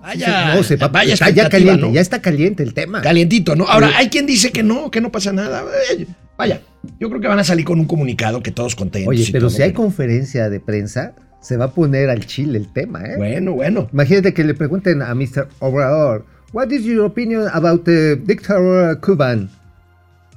Vaya, no, se va, vaya está ya caliente, ¿no? ya está caliente el tema. Calientito, ¿no? Ahora, hay quien dice que no, que no pasa nada. Vaya, yo creo que van a salir con un comunicado que todos contentos. Oye, pero si hay conferencia de prensa, se va a poner al chile el tema, ¿eh? Bueno, bueno. Imagínate que le pregunten a Mr. Obrador, what is your opinion about the dictator Cuban?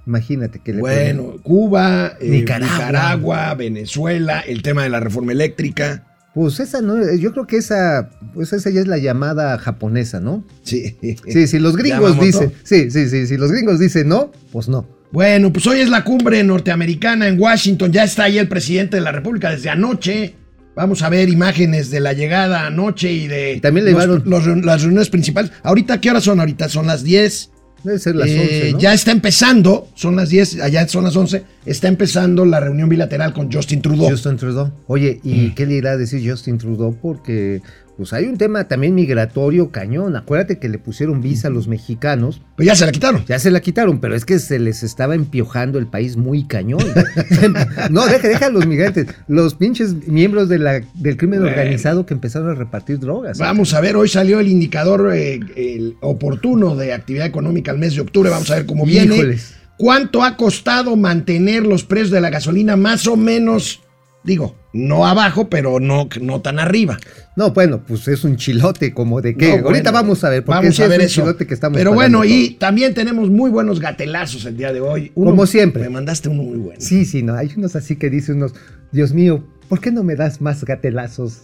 Imagínate que le Bueno, Cuba, eh, Nicaragua. Nicaragua. Venezuela, el tema de la reforma eléctrica. Pues esa no, yo creo que esa, pues esa ya es la llamada japonesa, ¿no? Sí. Sí, si los gringos dicen, sí, sí, sí, si los gringos dicen no, pues no. Bueno, pues hoy es la cumbre norteamericana en Washington. Ya está ahí el presidente de la República desde anoche. Vamos a ver imágenes de la llegada anoche y de Y también le los- las reuniones principales. Ahorita, ¿qué horas son? Ahorita son las 10. Debe ser las Eh, 11, ¿no? Ya está empezando, son las 10, allá son las 11. Está empezando la reunión bilateral con Justin Trudeau. Justin Trudeau. Oye, ¿y qué le irá a decir Justin Trudeau? Porque pues hay un tema también migratorio cañón. Acuérdate que le pusieron visa a los mexicanos. Pues ya se la quitaron. Ya se la quitaron, pero es que se les estaba empiojando el país muy cañón. no, deja, deja a los migrantes. Los pinches miembros de la, del crimen Bueno. organizado que empezaron a repartir drogas. Vamos a ver, hoy salió el indicador eh, el oportuno de actividad económica al mes de octubre. Vamos a ver cómo viene. Híjoles. ¿Cuánto ha costado mantener los precios de la gasolina más o menos? Digo, no abajo, pero no, no tan arriba. No, bueno, pues es un chilote como de que. No, Ahorita vamos a ver, porque vamos sí a es ver un eso. chilote que estamos Pero bueno, y todo. también tenemos muy buenos gatelazos el día de hoy. Como siempre. Me mandaste uno muy bueno. Sí, sí, no. Hay unos así que dicen unos, Dios mío, ¿por qué no me das más gatelazos?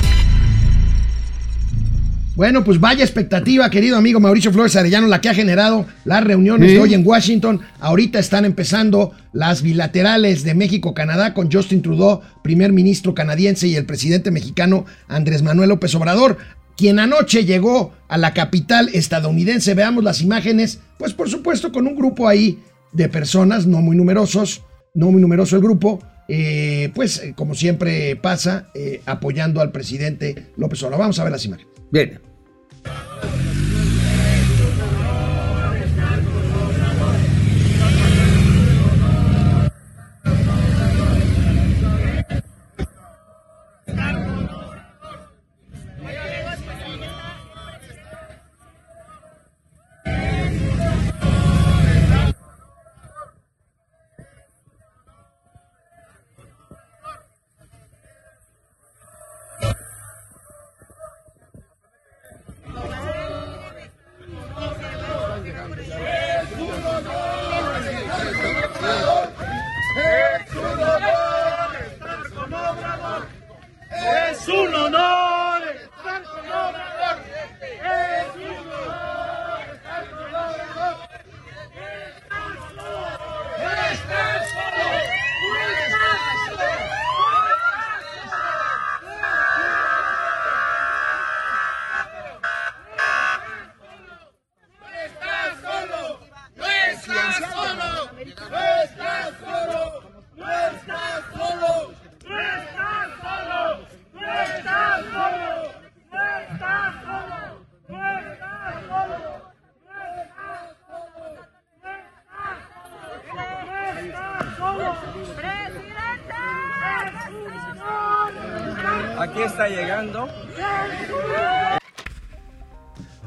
Bueno, pues vaya expectativa, querido amigo Mauricio Flores Arellano, la que ha generado las reuniones Sí. de hoy en Washington. Ahorita están empezando las bilaterales de México-Canadá con Justin Trudeau, primer ministro canadiense, y el presidente mexicano Andrés Manuel López Obrador, quien anoche llegó a la capital estadounidense. Veamos las imágenes, pues por supuesto con un grupo ahí de personas, no muy numerosos, no muy numeroso el grupo, eh, pues eh, como siempre pasa, eh, apoyando al presidente López Obrador. Vamos a ver las imágenes. Bien.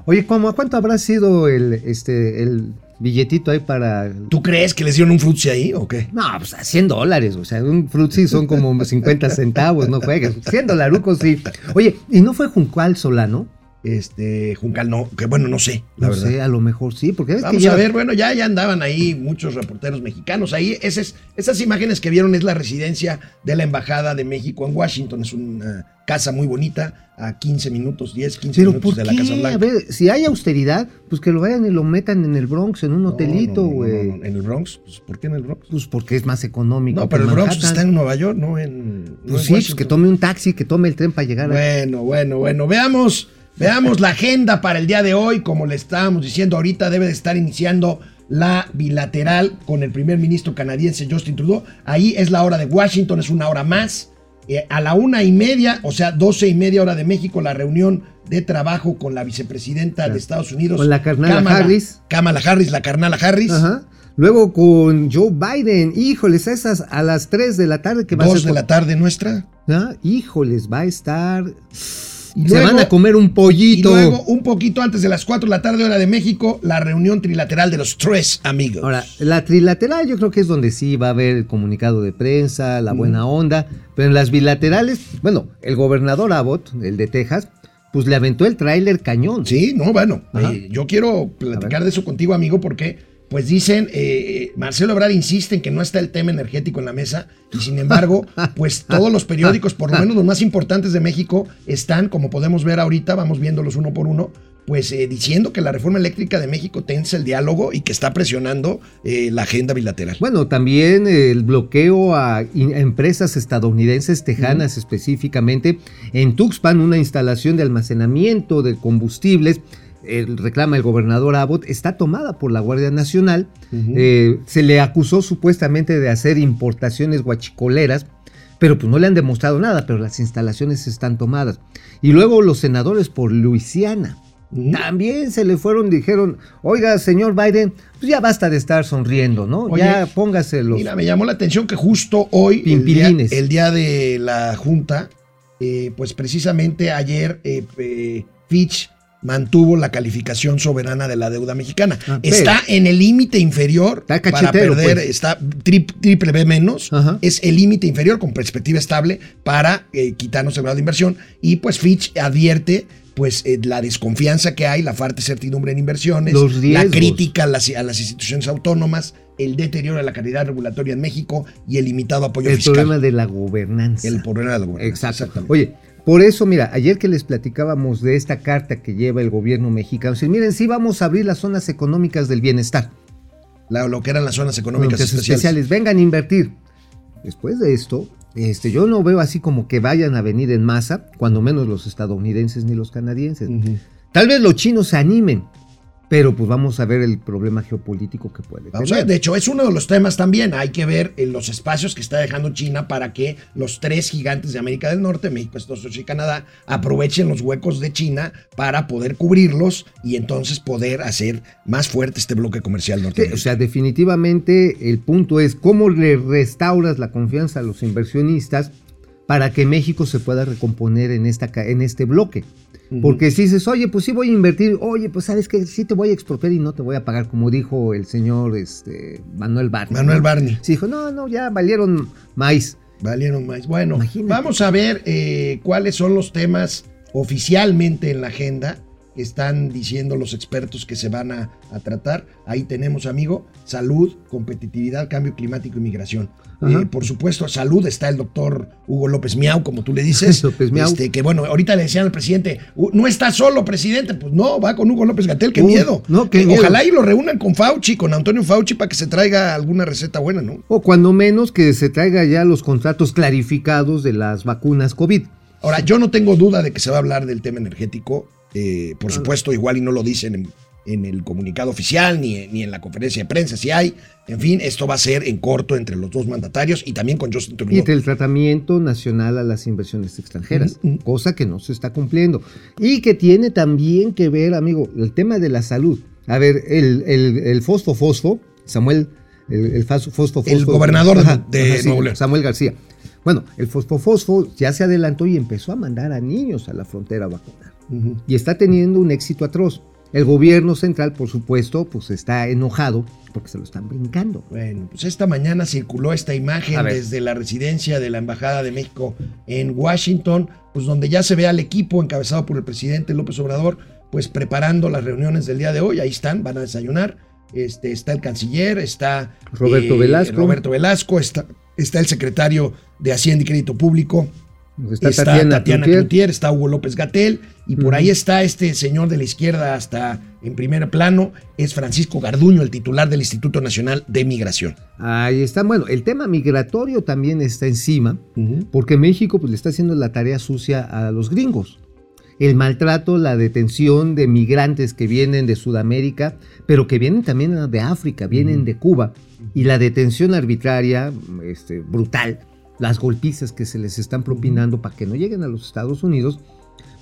Oye, ¿cómo, ¿a cuánto habrá sido el, este, el billetito ahí para... ¿Tú crees que les dieron un frutzi ahí o qué? No, pues a 100 dólares, o sea, un frutzi son como 50 centavos, no juegues. 100 dolarucos, sí. Oye, ¿y no fue Juncal Solano? Este, Juncal, no, que bueno, no sé, la no verdad. sé, a lo mejor sí, porque que Vamos a ver, bueno, ya, ya andaban ahí muchos reporteros mexicanos. Ahí, esas, esas imágenes que vieron es la residencia de la Embajada de México en Washington. Es una casa muy bonita, a 15 minutos, 10, 15 Pero minutos ¿por de la Casa? Blanca. A ver, si hay austeridad, pues que lo vayan y lo metan en el Bronx, en un hotelito, no, no, no, güey. no, no, En el Bronx, pues, ¿por qué en el Bronx? Pues porque es más económico. No, pero el Bronx está en Nueva York, no en. Pues en sí, pues que tome un taxi, que tome el tren para llegar a... Bueno, bueno, bueno. Veamos, veamos la agenda para el día de hoy. Como le estábamos diciendo ahorita, debe de estar iniciando la bilateral con el primer ministro canadiense Justin Trudeau. Ahí es la hora de Washington, es una hora más. Eh, a la una y media, o sea, doce y media hora de México, la reunión de trabajo con la vicepresidenta de Estados Unidos. Con la carnala Kamala- Harris. Kamala Harris, la carnala Harris. Ajá. Luego con Joe Biden, híjoles, esas a las 3 de la tarde que va a Dos ser. de la tarde nuestra. Ah, Híjoles, va a estar. Y Se luego- van a comer un Y pollito. luego, un poquito antes de las 4 de la tarde, hora de México, la reunión trilateral de los tres amigos. Ahora, la trilateral yo creo que es donde sí va a haber el comunicado de prensa, la buena onda, pero en las bilaterales, bueno, el gobernador Abbott, el de Texas, pues le aventó el tráiler cañón. Sí, no, bueno, eh, yo quiero platicar de eso contigo, amigo, porque pues dicen, eh, Marcelo Ebrard insiste en que no está el tema energético en la mesa y sin embargo, pues todos los periódicos, por lo menos los más importantes de México, están, como podemos ver ahorita, vamos viéndolos uno por uno, pues eh, diciendo que la reforma eléctrica de México tensa el diálogo y que está presionando eh, la agenda bilateral. Bueno, también el bloqueo a empresas estadounidenses, tejanas específicamente, en Tuxpan, una instalación de almacenamiento de combustibles, el- reclama el gobernador Abbott, está tomada por la Guardia Nacional. Eh, se le acusó supuestamente de hacer importaciones guachicoleras, pero pues no le han demostrado nada, pero las instalaciones están tomadas. Y luego los senadores por Luisiana. También se le fueron, dijeron, oiga, señor Biden, pues ya basta de estar sonriendo, ¿no? Oye, ya póngase los... Mira, me llamó la atención que justo hoy, el día, el día de la Junta, eh, pues precisamente ayer eh, Fitch mantuvo la calificación soberana de la deuda mexicana. Ah, está en el límite inferior Está para perder, pues. está tri- triple B menos, Ajá. es el límite inferior con perspectiva estable para eh, quitarnos el grado de inversión y pues Fitch advierte pues eh, la desconfianza que hay, la falta de certidumbre en inversiones, la crítica a las, a las instituciones autónomas, el deterioro de la calidad regulatoria en México y el limitado apoyo el fiscal. problema de la gobernanza. El problema de la gobernanza, Exacto. exactamente. Oye, por eso, mira, ayer que les platicábamos de esta carta que lleva el gobierno mexicano, dicen, miren, sí vamos a abrir las zonas económicas del bienestar. La- lo que eran las zonas económicas especiales. especiales, vengan a invertir. Después de esto, este, yo no veo así como que vayan a venir en masa, cuando menos los estadounidenses ni los canadienses. Tal vez los chinos se animen, pero pues vamos a ver el problema geopolítico que puede Vamos a tener. ver, de hecho, es uno de los temas también. Hay que ver en los espacios que está dejando China para que los tres gigantes de América del Norte, México, Estados Unidos y Canadá, aprovechen los huecos de China para poder cubrirlos y entonces poder hacer más fuerte este bloque comercial Sí, norteamericano. o sea, definitivamente el punto es cómo le restauras la confianza a los inversionistas para que México se pueda recomponer en, esta, en este bloque. Porque si dices, oye, pues sí voy a invertir, oye, pues sabes que sí te voy a expropiar y no te voy a pagar, como dijo el señor este, Manuel Barney. Manuel. Barney. Sí, dijo, no, no, ya valieron maíz. Valieron más. Bueno, Imagínate. vamos a ver eh, cuáles son los temas oficialmente en la agenda están diciendo los expertos que se van a, a tratar. Ahí tenemos, amigo, salud, competitividad, cambio climático y migración. Eh, por supuesto, salud está el doctor Hugo López Miau, como tú le dices. López Miau. Este, que bueno, ahorita le decían al presidente, "Uh, no está solo, presidente. Pues no, va con Hugo López Gatel, qué miedo. no, qué Eh, miedo. Ojalá y lo reúnan con Fauci, con Antonio Fauci, para que se traiga alguna receta buena, ¿no? O cuando menos que se traiga ya los contratos clarificados de las vacunas COVID. Ahora, yo no tengo duda de que se va a hablar del tema energético. Eh, por supuesto, igual y no lo dicen en, en el comunicado oficial ni, ni en la conferencia de prensa, si hay. En fin, esto va a ser en corto entre los dos mandatarios y también con Justin Y Trudeau. entre el tratamiento nacional a las inversiones extranjeras, Ujú. cosa que no se está cumpliendo. Y que tiene también que ver, amigo, el tema de la salud. A ver, el, el, el fosfo fosfo, Samuel, el, el fas- fosfo El fosfo. gobernador de- Nuevo León. Samuel García. Bueno, el fosfo fosfo ya se adelantó y empezó a mandar a niños a la frontera a vacunar. Y está teniendo un éxito atroz. El gobierno central, por supuesto, pues está enojado porque se lo están brincando. Bueno, pues esta mañana circuló esta imagen desde la residencia de la Embajada de México en Washington, pues donde ya se ve al equipo encabezado por el presidente López Obrador, pues preparando las reuniones del día de hoy. Ahí están, van a desayunar. Este, está el canciller, está eh, Roberto Velasco. Roberto Velasco, está, está el secretario de Hacienda y Crédito Público, Está, está, Tatiana, Tatiana. Cloutier, está Hugo López Gatel, y por ahí está este señor de la izquierda hasta en primer plano, es Francisco Garduño, el titular del Instituto Nacional de Migración. Ahí está. Bueno, el tema migratorio también está encima, porque México pues, le está haciendo la tarea sucia a los gringos. el maltrato, la detención de migrantes que vienen de Sudamérica, pero que vienen también de África, vienen de Cuba, y la detención arbitraria, este, brutal, las golpizas que se les están propinando para que no lleguen a los Estados Unidos,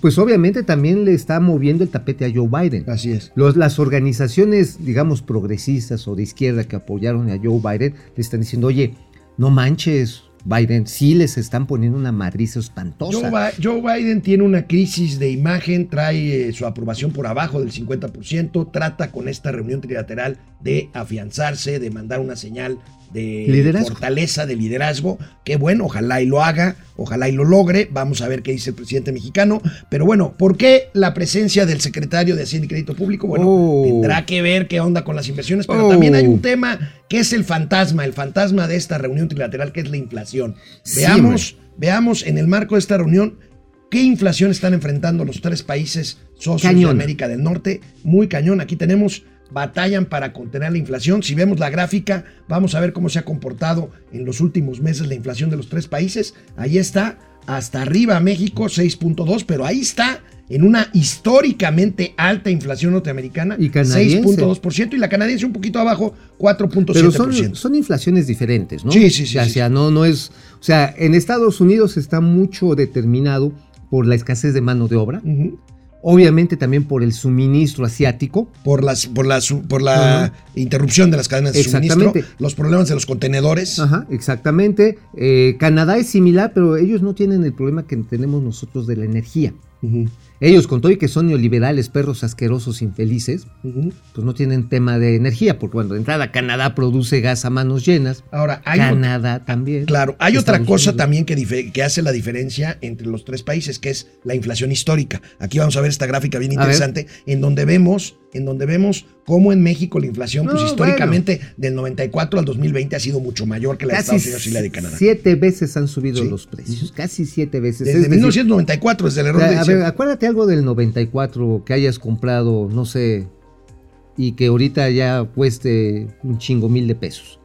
pues obviamente también le está moviendo el tapete a Joe Biden. Así es. Los- las organizaciones, digamos, progresistas o de izquierda que apoyaron a Joe Biden le están diciendo, oye, no manches, Biden, sí les están poniendo una madriza espantosa. Joe, Bi- Joe Biden tiene una crisis de imagen, trae eh, su aprobación por abajo del 50%, trata con esta reunión trilateral de afianzarse, de mandar una señal de Liderazgo. fortaleza, de liderazgo, que bueno, ojalá y lo haga, ojalá y lo logre, vamos a ver qué dice el presidente mexicano, pero bueno, ¿por qué la presencia del secretario de Hacienda y Crédito Público? Bueno, Oh. tendrá que ver qué onda con las inversiones, pero Oh. también hay un tema que es el fantasma, el fantasma de esta reunión trilateral, que es la inflación. Sí, Veamos, veamos en el marco de esta reunión qué inflación están enfrentando los tres países socios de. América del Norte. Muy cañón. Aquí tenemos batallan para contener la inflación. Si vemos la gráfica, vamos a ver cómo se ha comportado en los últimos meses la inflación de los tres países. Ahí está, hasta arriba México 6.2, pero ahí está en una históricamente alta inflación norteamericana, Y canadiense. 6.2%, y la canadiense un poquito abajo, 4.7%. Pero son, son inflaciones diferentes, ¿no? Sí, sí, sí, O sí, sea, no, no es. O sea, en Estados Unidos está mucho determinado por la escasez de mano de obra, Ujú. Obviamente también por el suministro asiático. por las por la por la interrupción de las cadenas de suministro, los problemas de los contenedores. Ajá, exactamente. Eh, Canadá es similar, pero ellos no tienen el problema que tenemos nosotros de la energía. Ujú, Ellos, con todo y que son neoliberales, perros asquerosos, infelices, pues no tienen tema de energía, porque bueno, de entrada Canadá produce gas a manos llenas, Ahora, hay Canadá también. claro, hay otra cosa Unidos. también que, hace la diferencia entre los tres países, que es la inflación histórica. Aquí vamos a ver esta gráfica bien interesante, en donde vemos, en donde vemos cómo en México la inflación, pues históricamente del 94 al 2020 ha sido mucho mayor que la de Casi Estados Unidos y la de Canadá. siete veces han subido Sí. los precios, casi siete veces. Desde Es decir, 1994, desde el error de a ver, acuérdate algo del 94 que hayas comprado, no sé, y que ahorita ya cueste un chingo mil de pesos.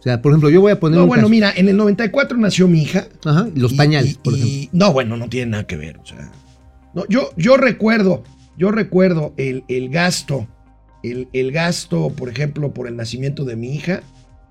O sea, por ejemplo, yo voy a poner No, un bueno, caso- mira, en el 94 nació mi hija. Ajá, los Y- pañales, y- por y- ejemplo. No, bueno, no tiene nada que ver. O sea, no, yo, yo recuerdo, yo recuerdo el, el gasto, el, el gasto, por ejemplo, por el nacimiento de mi hija,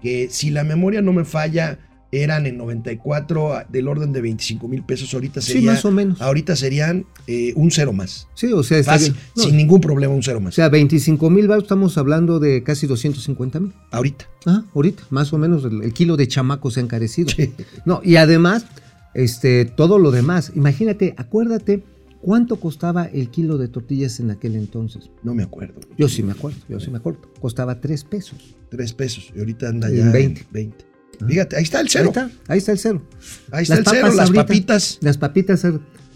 que si la memoria no me falla, eran en 94 del orden de 25 mil pesos. Ahorita Sí, sería, más o menos. ahorita serían eh, un cero más. Sí, o sea, está Fácil, bien. No, sin ningún problema, un cero o más. sea, 25 mil estamos hablando de casi 250 mil. ahorita. Ajá, ahorita, más o menos el, el kilo de chamaco se ha encarecido. Sí. No, y además, este, todo lo demás. Imagínate, acuérdate cuánto costaba el kilo de tortillas en aquel entonces. No me acuerdo. Yo sí me acuerdo, yo sí me acuerdo. Costaba 3 pesos. Tres pesos. Y ahorita anda ya en 20. 20. Fíjate, ahí está el cero. Ahí está, ahí está el cero. Ahí está el cero, las ahorita, papitas. Las papitas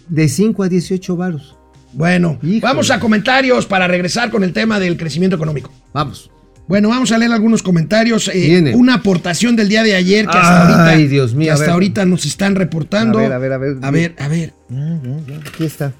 de 5 a 18 varos. Bueno, Híjole. vamos a comentarios para regresar con el tema del crecimiento económico. Vamos. Bueno, vamos a leer algunos comentarios. Eh, una aportación del día de ayer que hasta Ay, ahorita, Dios mío, que hasta ahorita nos están reportando. A ver, a ver, a ver. A ver, a ver. Aquí está.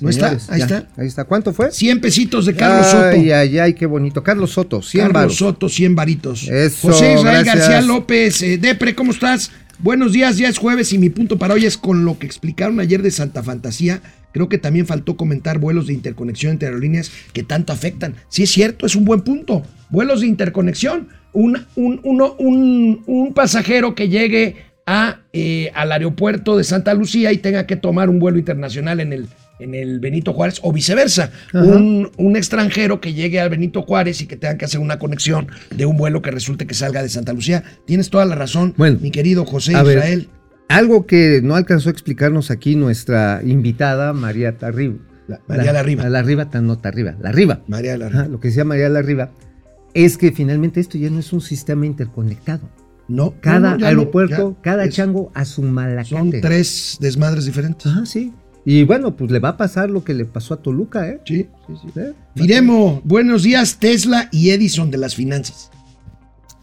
¿No está? Ahí ya, está. Ahí está. ¿Cuánto fue? 100 pesitos de Carlos ay, Soto. Ay, ay, qué bonito. Carlos Soto, 100 Carlos. Soto, 100 varitos. Eso, José Israel gracias. García López. eh, Depre, ¿cómo estás? Buenos días, ya es jueves y mi punto para hoy es con lo que explicaron ayer de Santa Fantasía. Creo que también faltó comentar vuelos de interconexión entre aerolíneas que tanto afectan. Sí es cierto, es un buen punto. Vuelos de interconexión. Un, un, uno- un, un pasajero que llegue a, eh, al aeropuerto de Santa Lucía y tenga que tomar un vuelo internacional en el, en el Benito Juárez o viceversa. Un, un extranjero que llegue al Benito Juárez y que tenga que hacer una conexión de un vuelo que resulte que salga de Santa Lucía. Tienes toda la razón, Bueno, mi querido José a ver, Israel. Algo que no alcanzó a explicarnos aquí nuestra invitada, María Tarriba. La- María Larriba. La Riva, tan no Tarriba, la Riva. María la Ajá, lo que decía María Larriba es que finalmente esto ya no es un sistema interconectado. No, Cada no, no, ya no, aeropuerto, cada es- chango a su malacate. Son tres desmadres diferentes. Ajá, sí. Y bueno, pues le va a pasar lo que le pasó a Toluca, ¿eh? Sí. Sí, sí. ¿Eh? Firemo, buenos días, Tesla y Edison de las finanzas.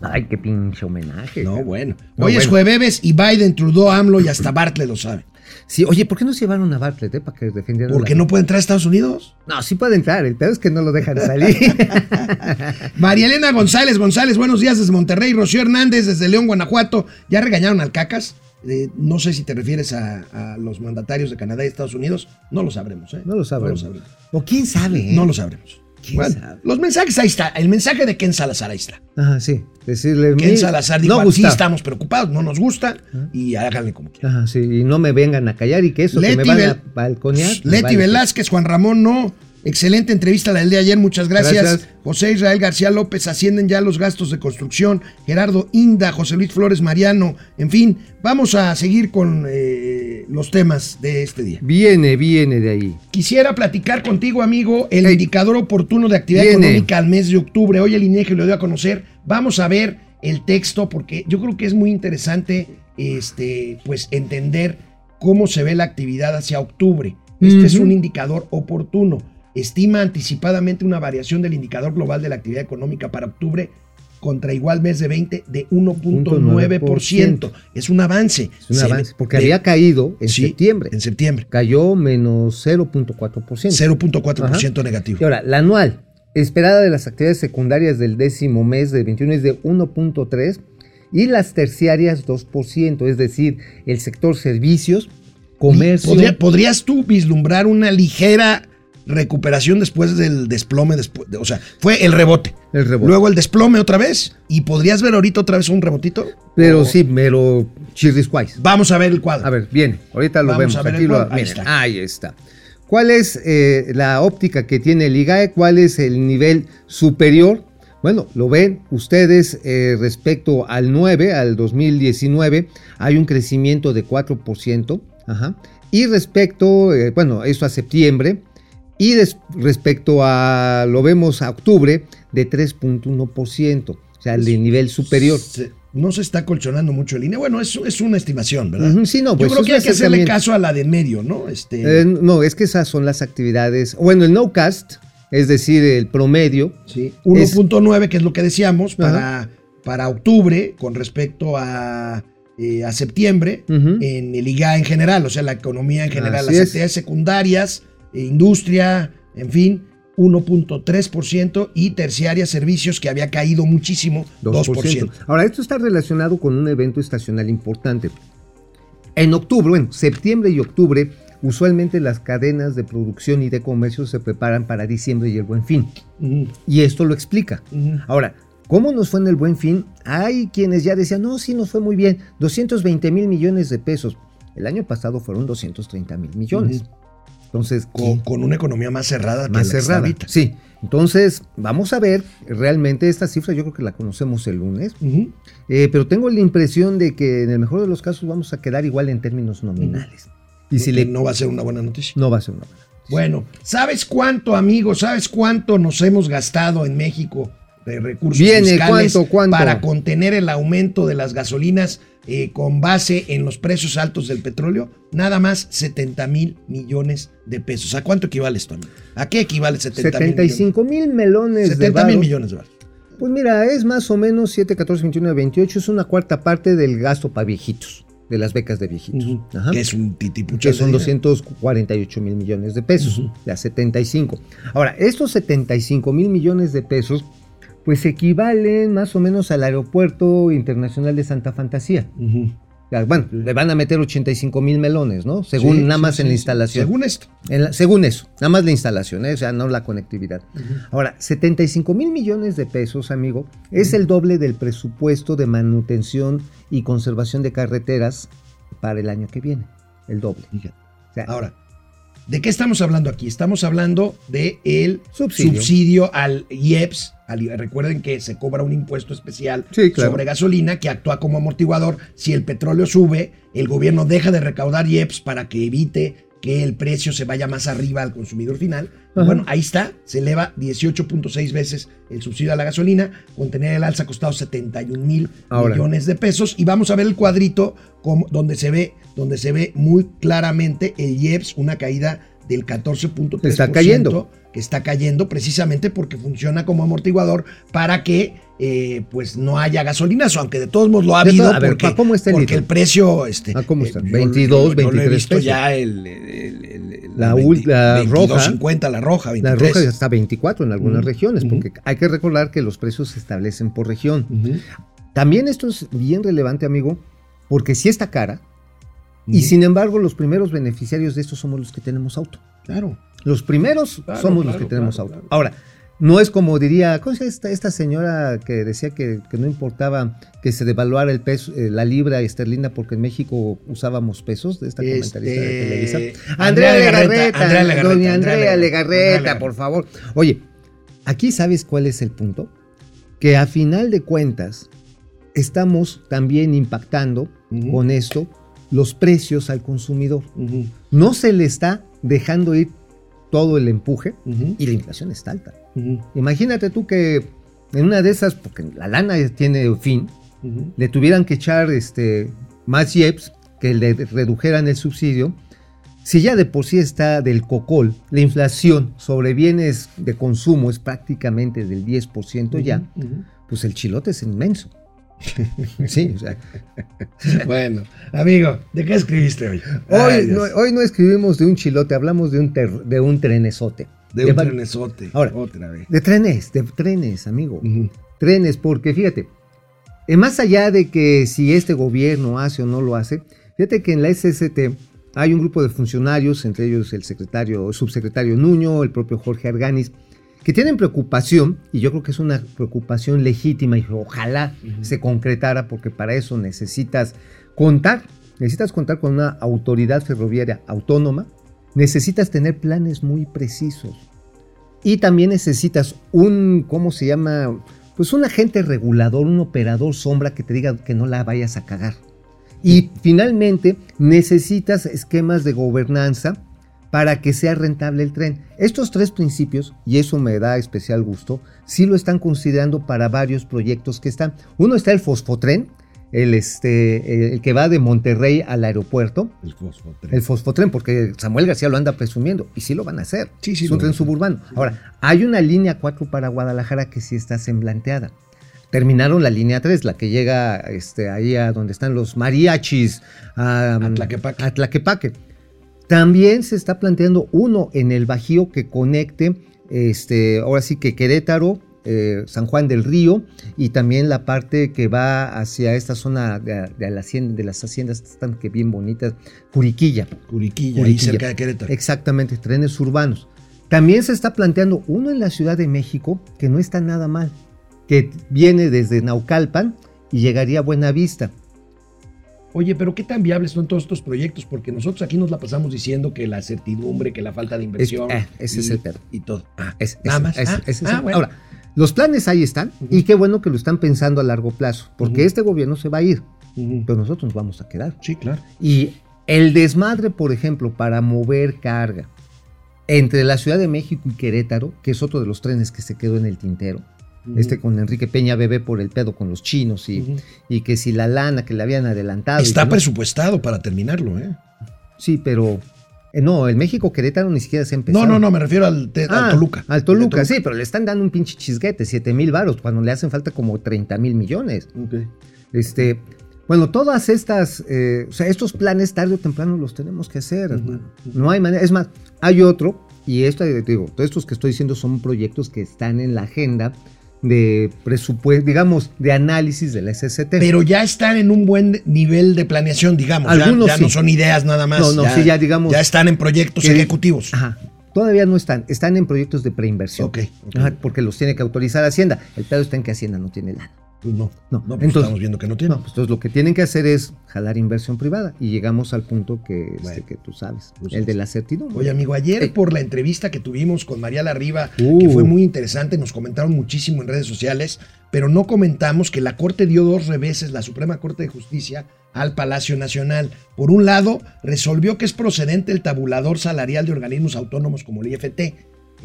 Ay, qué pinche homenaje. No, cara. bueno. No, Hoy es jueves y Biden, Trudeau, AMLO y hasta Bartlett lo sabe. Sí, oye, ¿por qué no se llevaron a Bartlett, eh? Para que defendieran ¿Por qué la- no puede entrar a Estados Unidos? No, sí puede entrar, el pedo es que no lo dejan salir. María Elena González, González, buenos días desde Monterrey. Rocío Hernández desde León, Guanajuato. ¿Ya regañaron al Cacas? Eh, no sé si te refieres a, a los mandatarios de Canadá y Estados Unidos, no lo sabremos. ¿eh? No lo sabremos. No lo sabremos. O quién sabe, ¿eh? No lo sabremos. ¿Quién Bueno, sabe? los mensajes ahí está. El mensaje de Ken Salazar ahí está. Ajá, sí. Decirle. Ken "Mi- Salazar dijo, no "Ah, sí gusta". estamos preocupados, no nos gusta y háganle como quieran. Ajá, sí. Y no me vengan a callar y que eso que me Leti van a balconear. me Leti vale. Velázquez, Juan Ramón, no. Excelente entrevista la del día de ayer, muchas gracias. Gracias. José Israel García López, ascienden ya los gastos de construcción. Gerardo Inda, José Luis Flores Mariano, en fin, vamos a seguir con eh, los temas de este día. Viene, viene de ahí. Quisiera platicar contigo, amigo, el Hey. indicador oportuno de actividad Viene. económica al mes de octubre. Hoy el INEGI lo dio a conocer. Vamos a ver el texto porque yo creo que es muy interesante este, pues, entender cómo se ve la actividad hacia octubre. Este es un indicador oportuno. Estima anticipadamente una variación del indicador global de la actividad económica para octubre contra igual mes de 20 de 1.9%. Es un avance. Es un Se- avance. Porque de- había caído en sí, septiembre. En septiembre. Cayó menos 0.4%. 0.4% negativo. Y ahora, la anual, esperada de las actividades secundarias del décimo mes de 21 es de 1.3 y las terciarias 2%, es decir, el sector servicios, comercio. ¿Podría- ¿Podrías tú vislumbrar una ligera recuperación después del desplome? Después, de- o sea, fue el rebote. El rebote. Luego el desplome otra vez. ¿Y podrías ver ahorita otra vez un rebotito? pero O- sí, pero chirriscuais. Vamos a ver el cuadro. A ver, viene, ahorita lo Vamos vemos. a ver aquí el lo- cuadro. Ahí miren, está. ahí está. ¿Cuál es eh, la óptica que tiene el IGAE? ¿Cuál es el nivel superior? Bueno, lo ven ustedes eh, respecto al 9, al 2019, hay un crecimiento de 4%. Ajá. Y respecto, eh, bueno, eso a septiembre. Y des- respecto a, lo vemos a octubre, de 3.1%. O sea, el de nivel superior. Se- no se está colchonando mucho el INE. Bueno, es, es una estimación, ¿verdad? Sí, no, pues Yo creo que hay que hacerle caso a la de medio, ¿no? Este, Eh, no, es que esas son las actividades. Bueno, el no cast, es decir, el promedio. sí, 1.9, que es lo que decíamos, para, para octubre con respecto a, eh, a septiembre. En el IGA en general, o sea, la economía en general, Así las es. actividades secundarias, industria, en fin, 1.3% y terciarias servicios que había caído muchísimo, 2%. Ahora, esto está relacionado con un evento estacional importante. En octubre, bueno, septiembre y octubre, usualmente las cadenas de producción y de comercio se preparan para diciembre y el buen fin. Y esto lo explica. Ahora, ¿cómo nos fue en el buen fin? Hay quienes ya decían, no, sí nos fue muy bien, 220 mil millones de pesos. El año pasado fueron 230 mil millones. Entonces, con, con una economía más cerrada más que cerrada. Sí, entonces vamos a ver realmente esta cifra, yo creo que la conocemos el lunes, eh, pero tengo la impresión de que en el mejor de los casos vamos a quedar igual en términos nominales. Y si le... no va a ser una buena noticia. No va a ser una buena. Bueno, ¿sabes cuánto, amigo? ¿Sabes cuánto nos hemos gastado en México de recursos Viene, fiscales ¿cuánto, cuánto? para contener el aumento de las gasolinas eh, con base en los precios altos del petróleo? Nada más 70 mil millones de pesos. ¿A cuánto equivale esto, amigo? ¿A qué equivale 70 mil millones? 75 mil melones 70 de mil millones de dólares. Pues mira, es más o menos 7, 14, 21, 28, es una cuarta parte del gasto para viejitos, de las becas de viejitos. Ajá. Que es un titipuchal que son de dinero. 248 mil millones de pesos, Ujú. ya 75. Ahora, estos 75 mil millones de pesos, pues equivalen más o menos al Aeropuerto Internacional de Santa Fantasía. Sea, Bueno, le van a meter 85 mil melones, ¿no? Según Sí, nada más sí, en la instalación. Según esto. En la- según eso, nada más la instalación, ¿eh? o sea, no la conectividad. Ahora, 75 mil millones de pesos, amigo, es el doble del presupuesto de manutención y conservación de carreteras para el año que viene. El doble. Fíjate. O sea, Ahora, ¿de qué estamos hablando aquí? Estamos hablando de el Subsidio. subsidio, al IEPS. al- recuerden que se cobra un impuesto especial Sí, claro. sobre gasolina que actúa como amortiguador. Si el petróleo sube, el gobierno deja de recaudar IEPS para que evite que el precio se vaya más arriba al consumidor final. Ajá. Bueno, ahí está, se eleva 18.6 veces el subsidio a la gasolina, con tener el alza ha costado 71 mil millones de pesos. Y vamos a ver el cuadrito como, donde, se ve, donde se ve muy claramente el IEPS, una caída del 14.3%. Está cayendo. Que está cayendo precisamente porque funciona como amortiguador para que eh, pues no haya gasolinas, aunque de todos modos lo ha habido a porque, ¿pa- cómo está el porque litro? el precio... Este, Ah, ¿cómo está? yo- 22, yo- yo lo he 23 visto pesos. ya el, el- La 20 ul- la roja. 22.50, la roja, 23. La roja ya está 24 en algunas regiones, porque hay que recordar que los precios se establecen por región. También esto es bien relevante, amigo. porque sí está cara, y sin embargo los primeros beneficiarios de esto somos los que tenemos auto. Claro. Los primeros Claro, somos los que tenemos auto. Ahora, no es como diría, ¿cómo se esta, esta señora que decía que, que no importaba que se devaluara el peso, eh, la libra esterlina porque en México usábamos pesos de esta comentarista de Este, Televisa? Andrea Andrea Legarreta, Andrea Legarreta, doña Andrea Legarreta, por favor. Oye, aquí sabes cuál es el punto? Que a final de cuentas estamos también impactando con esto los precios al consumidor. No se le está dejando ir todo el empuje y la inflación está alta. Imagínate tú que en una de esas, porque la lana tiene fin, le tuvieran que echar este, más IEPS, que le redujeran el subsidio. Si ya de por sí está del cocol, la inflación sobre bienes de consumo es prácticamente del 10% ya, pues el chilote es inmenso. Sí, o sea, Bueno, amigo, ¿de qué escribiste hoy? hoy, no, hoy no escribimos de un chilote, hablamos de un, ter- de un trenesote. de un va- trenesote. Ahora. otra vez. De trenes, de trenes, amigo. Trenes, porque fíjate, eh, más allá de que si este gobierno hace o no lo hace, fíjate que en la SST hay un grupo de funcionarios, entre ellos el secretario, el subsecretario Nuño, el propio Jorge Arganis, que tienen preocupación, y yo creo que es una preocupación legítima y ojalá se concretara, porque para eso necesitas contar, necesitas contar con una autoridad ferroviaria autónoma, necesitas tener planes muy precisos. Y también necesitas un, ¿cómo se llama? Pues un agente regulador, un operador sombra que te diga que no la vayas a cagar. Y finalmente necesitas esquemas de gobernanza para que sea rentable el tren. Estos tres principios, y eso me da especial gusto, sí lo están considerando para varios proyectos que están. Uno está el Fosfotren, el, este, el que va de Monterrey al aeropuerto, El fosfotren. el Fosfotren, porque Samuel García lo anda presumiendo, y sí lo van a hacer. Sí, sí es un tren suburbano. Ahora, hay una línea 4 para Guadalajara que sí está semblanteada. Terminaron la línea 3, la que llega este, ahí a donde están los mariachis. A, A Tlaquepaque. a Tlaquepaque. También se está planteando uno en el Bajío que conecte, este, ahora sí que Querétaro, eh, San Juan del Río y también la parte que va hacia esta zona de, de la hacienda- de las haciendas están que bien bonitas, Curiquilla. Curiquilla, ahí cerca de Querétaro. Exactamente, trenes urbanos. También se está planteando uno en la Ciudad de México que no está nada mal, que viene desde Naucalpan y llegaría a Buenavista. Oye, pero ¿qué tan viables son todos estos proyectos? Porque nosotros aquí nos la pasamos diciendo que la certidumbre, que la falta de inversión. eh, ese y- es el pedo. Y todo. Ah, Es- nada es- más. es- Ah, ese es ah, el- bueno. Ahora, los planes ahí están y qué bueno que lo están pensando a largo plazo, porque este gobierno se va a ir, pero nosotros nos vamos a quedar. Sí, claro. Y el desmadre, por ejemplo, para mover carga entre la Ciudad de México y Querétaro, que es otro de los trenes que se quedó en el tintero, Este con Enrique Peña Bebé por el pedo con los chinos y, y que si la lana que le habían adelantado. Está que no- presupuestado para terminarlo, ¿eh? Sí, pero eh, no, el México Querétaro ni siquiera se ha empezado. No, no, no, me refiero al, te- al Ah, Toluca. Al Toluca, sí, pero le están dando un pinche chisguete, 7 mil varos, cuando le hacen falta como 30 mil millones. Este, bueno, todas estas, eh, o sea, estos planes tarde o temprano los tenemos que hacer, hermano. No hay manera. Es más, hay otro, y esto, eh, digo, todos estos que estoy diciendo son proyectos que están en la agenda de presupuesto, digamos, de análisis de la SST. Pero ya están en un buen nivel de planeación, digamos. Ya- Algunos ya no sí. son ideas nada más. No, no, sí, ya digamos Ya están en proyectos que- ejecutivos. Ajá. Todavía no están, están en proyectos de preinversión. Ok. Ajá, porque los tiene que autorizar Hacienda. El pedo está en que Hacienda no tiene lana. Pues no. No, No, pues entonces- estamos viendo que no tiene. No, pues entonces lo que tienen que hacer es jalar inversión privada y llegamos al punto que, este, que tú sabes, Pues el de la certidumbre. Oye, amigo, ayer Eh. por la entrevista que tuvimos con María Larriba, Uh. que fue muy interesante, nos comentaron muchísimo en redes sociales, pero no comentamos que la Corte dio dos reveses, la Suprema Corte de Justicia, al Palacio Nacional. Por un lado, resolvió que es procedente el tabulador salarial de organismos autónomos como el IFT.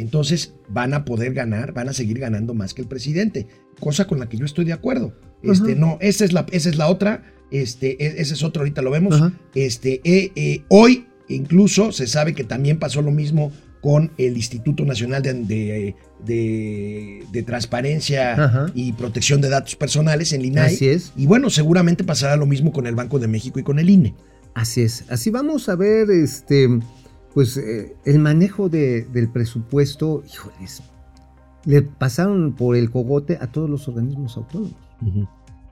Entonces van a poder ganar, van a seguir ganando más que el presidente, cosa con la que yo estoy de acuerdo. Este, no, esa es la, esa es la otra, este, e- ese es otro, ahorita lo vemos. Este, eh, eh, hoy incluso se sabe que también pasó lo mismo con el Instituto Nacional de, de- de- de Transparencia Ajá. y Protección de Datos Personales, el INAI. Así es. Y bueno, seguramente pasará lo mismo con el Banco de México y con el INE. Así es. Así vamos a ver, este, pues, eh, el manejo de- del presupuesto, híjoles, le pasaron por el cogote a todos los organismos autónomos.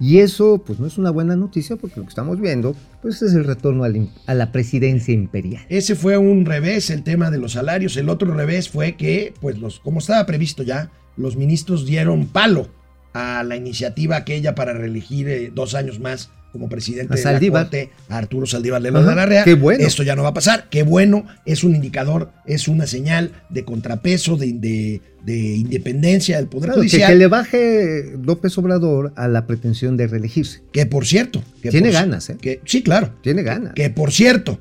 Y eso, pues no es una buena noticia porque lo que estamos viendo, pues es el retorno al a la presidencia imperial. Ese fue un revés, el tema de los salarios. El otro revés fue que, pues, los, como estaba previsto ya, los ministros dieron palo a la iniciativa aquella para reelegir eh, dos años más como presidente de la Corte, a Arturo Saldívar de Ajá, la Larrea. qué bueno. Esto ya no va a pasar. Qué bueno, es un indicador, es una señal de contrapeso, de, de- de independencia del Poder Claro, Judicial. que le baje López Obrador a la pretensión de reelegirse. Que por cierto. que Tiene por- ganas, ¿eh? que- sí, claro. Tiene ganas. Que por cierto,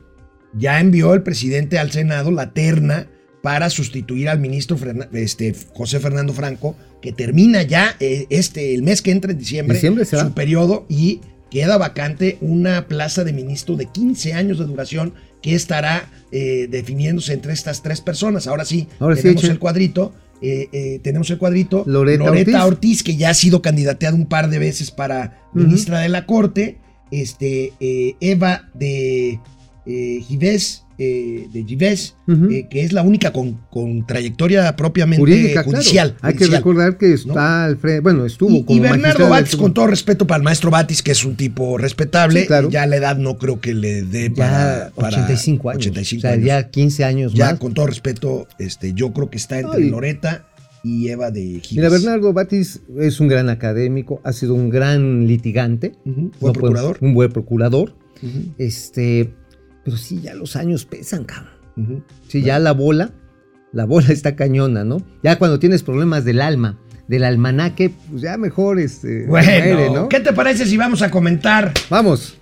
ya envió el presidente al Senado la terna para sustituir al ministro este, José Fernando Franco, que termina ya eh, este, el mes que entra en diciembre, Diciembre se va. su periodo y queda vacante una plaza de ministro de 15 años de duración que estará eh, definiéndose entre estas tres personas. Ahora sí, Ahora tenemos el cuadrito. eh, eh, tenemos el cuadrito. Loreta Ortiz. Ortiz. que ya ha sido candidateada un par de veces para ministra de la Corte. Este, Eva de Gives, eh, de Gives, eh, que es la única con, con trayectoria propiamente Jurídica, judicial. claro. Hay que recordar que está al frente, bueno, estuvo Y, y como Bernardo magistrado Batis, con todo respeto para el maestro Batis, que es un tipo respetable, Sí, claro. ya la edad no creo que le dé ya para, para 85 años. 85 o sea, años. ya 15 años Ya, más. con todo respeto, este, yo creo que está entre Ay. Loreta y Eva de Gives. Mira, Bernardo Batis es un gran académico, ha sido un gran litigante. Ujú, Fue No procurador. Un buen procurador. Este, pero sí, ya los años pesan, cabrón. Sí, ya la bola, la bola está cañona, ¿no? Ya cuando tienes problemas del alma, del almanaque, pues ya mejor este, Bueno. ¿qué te parece si vamos a comentar? Vamos.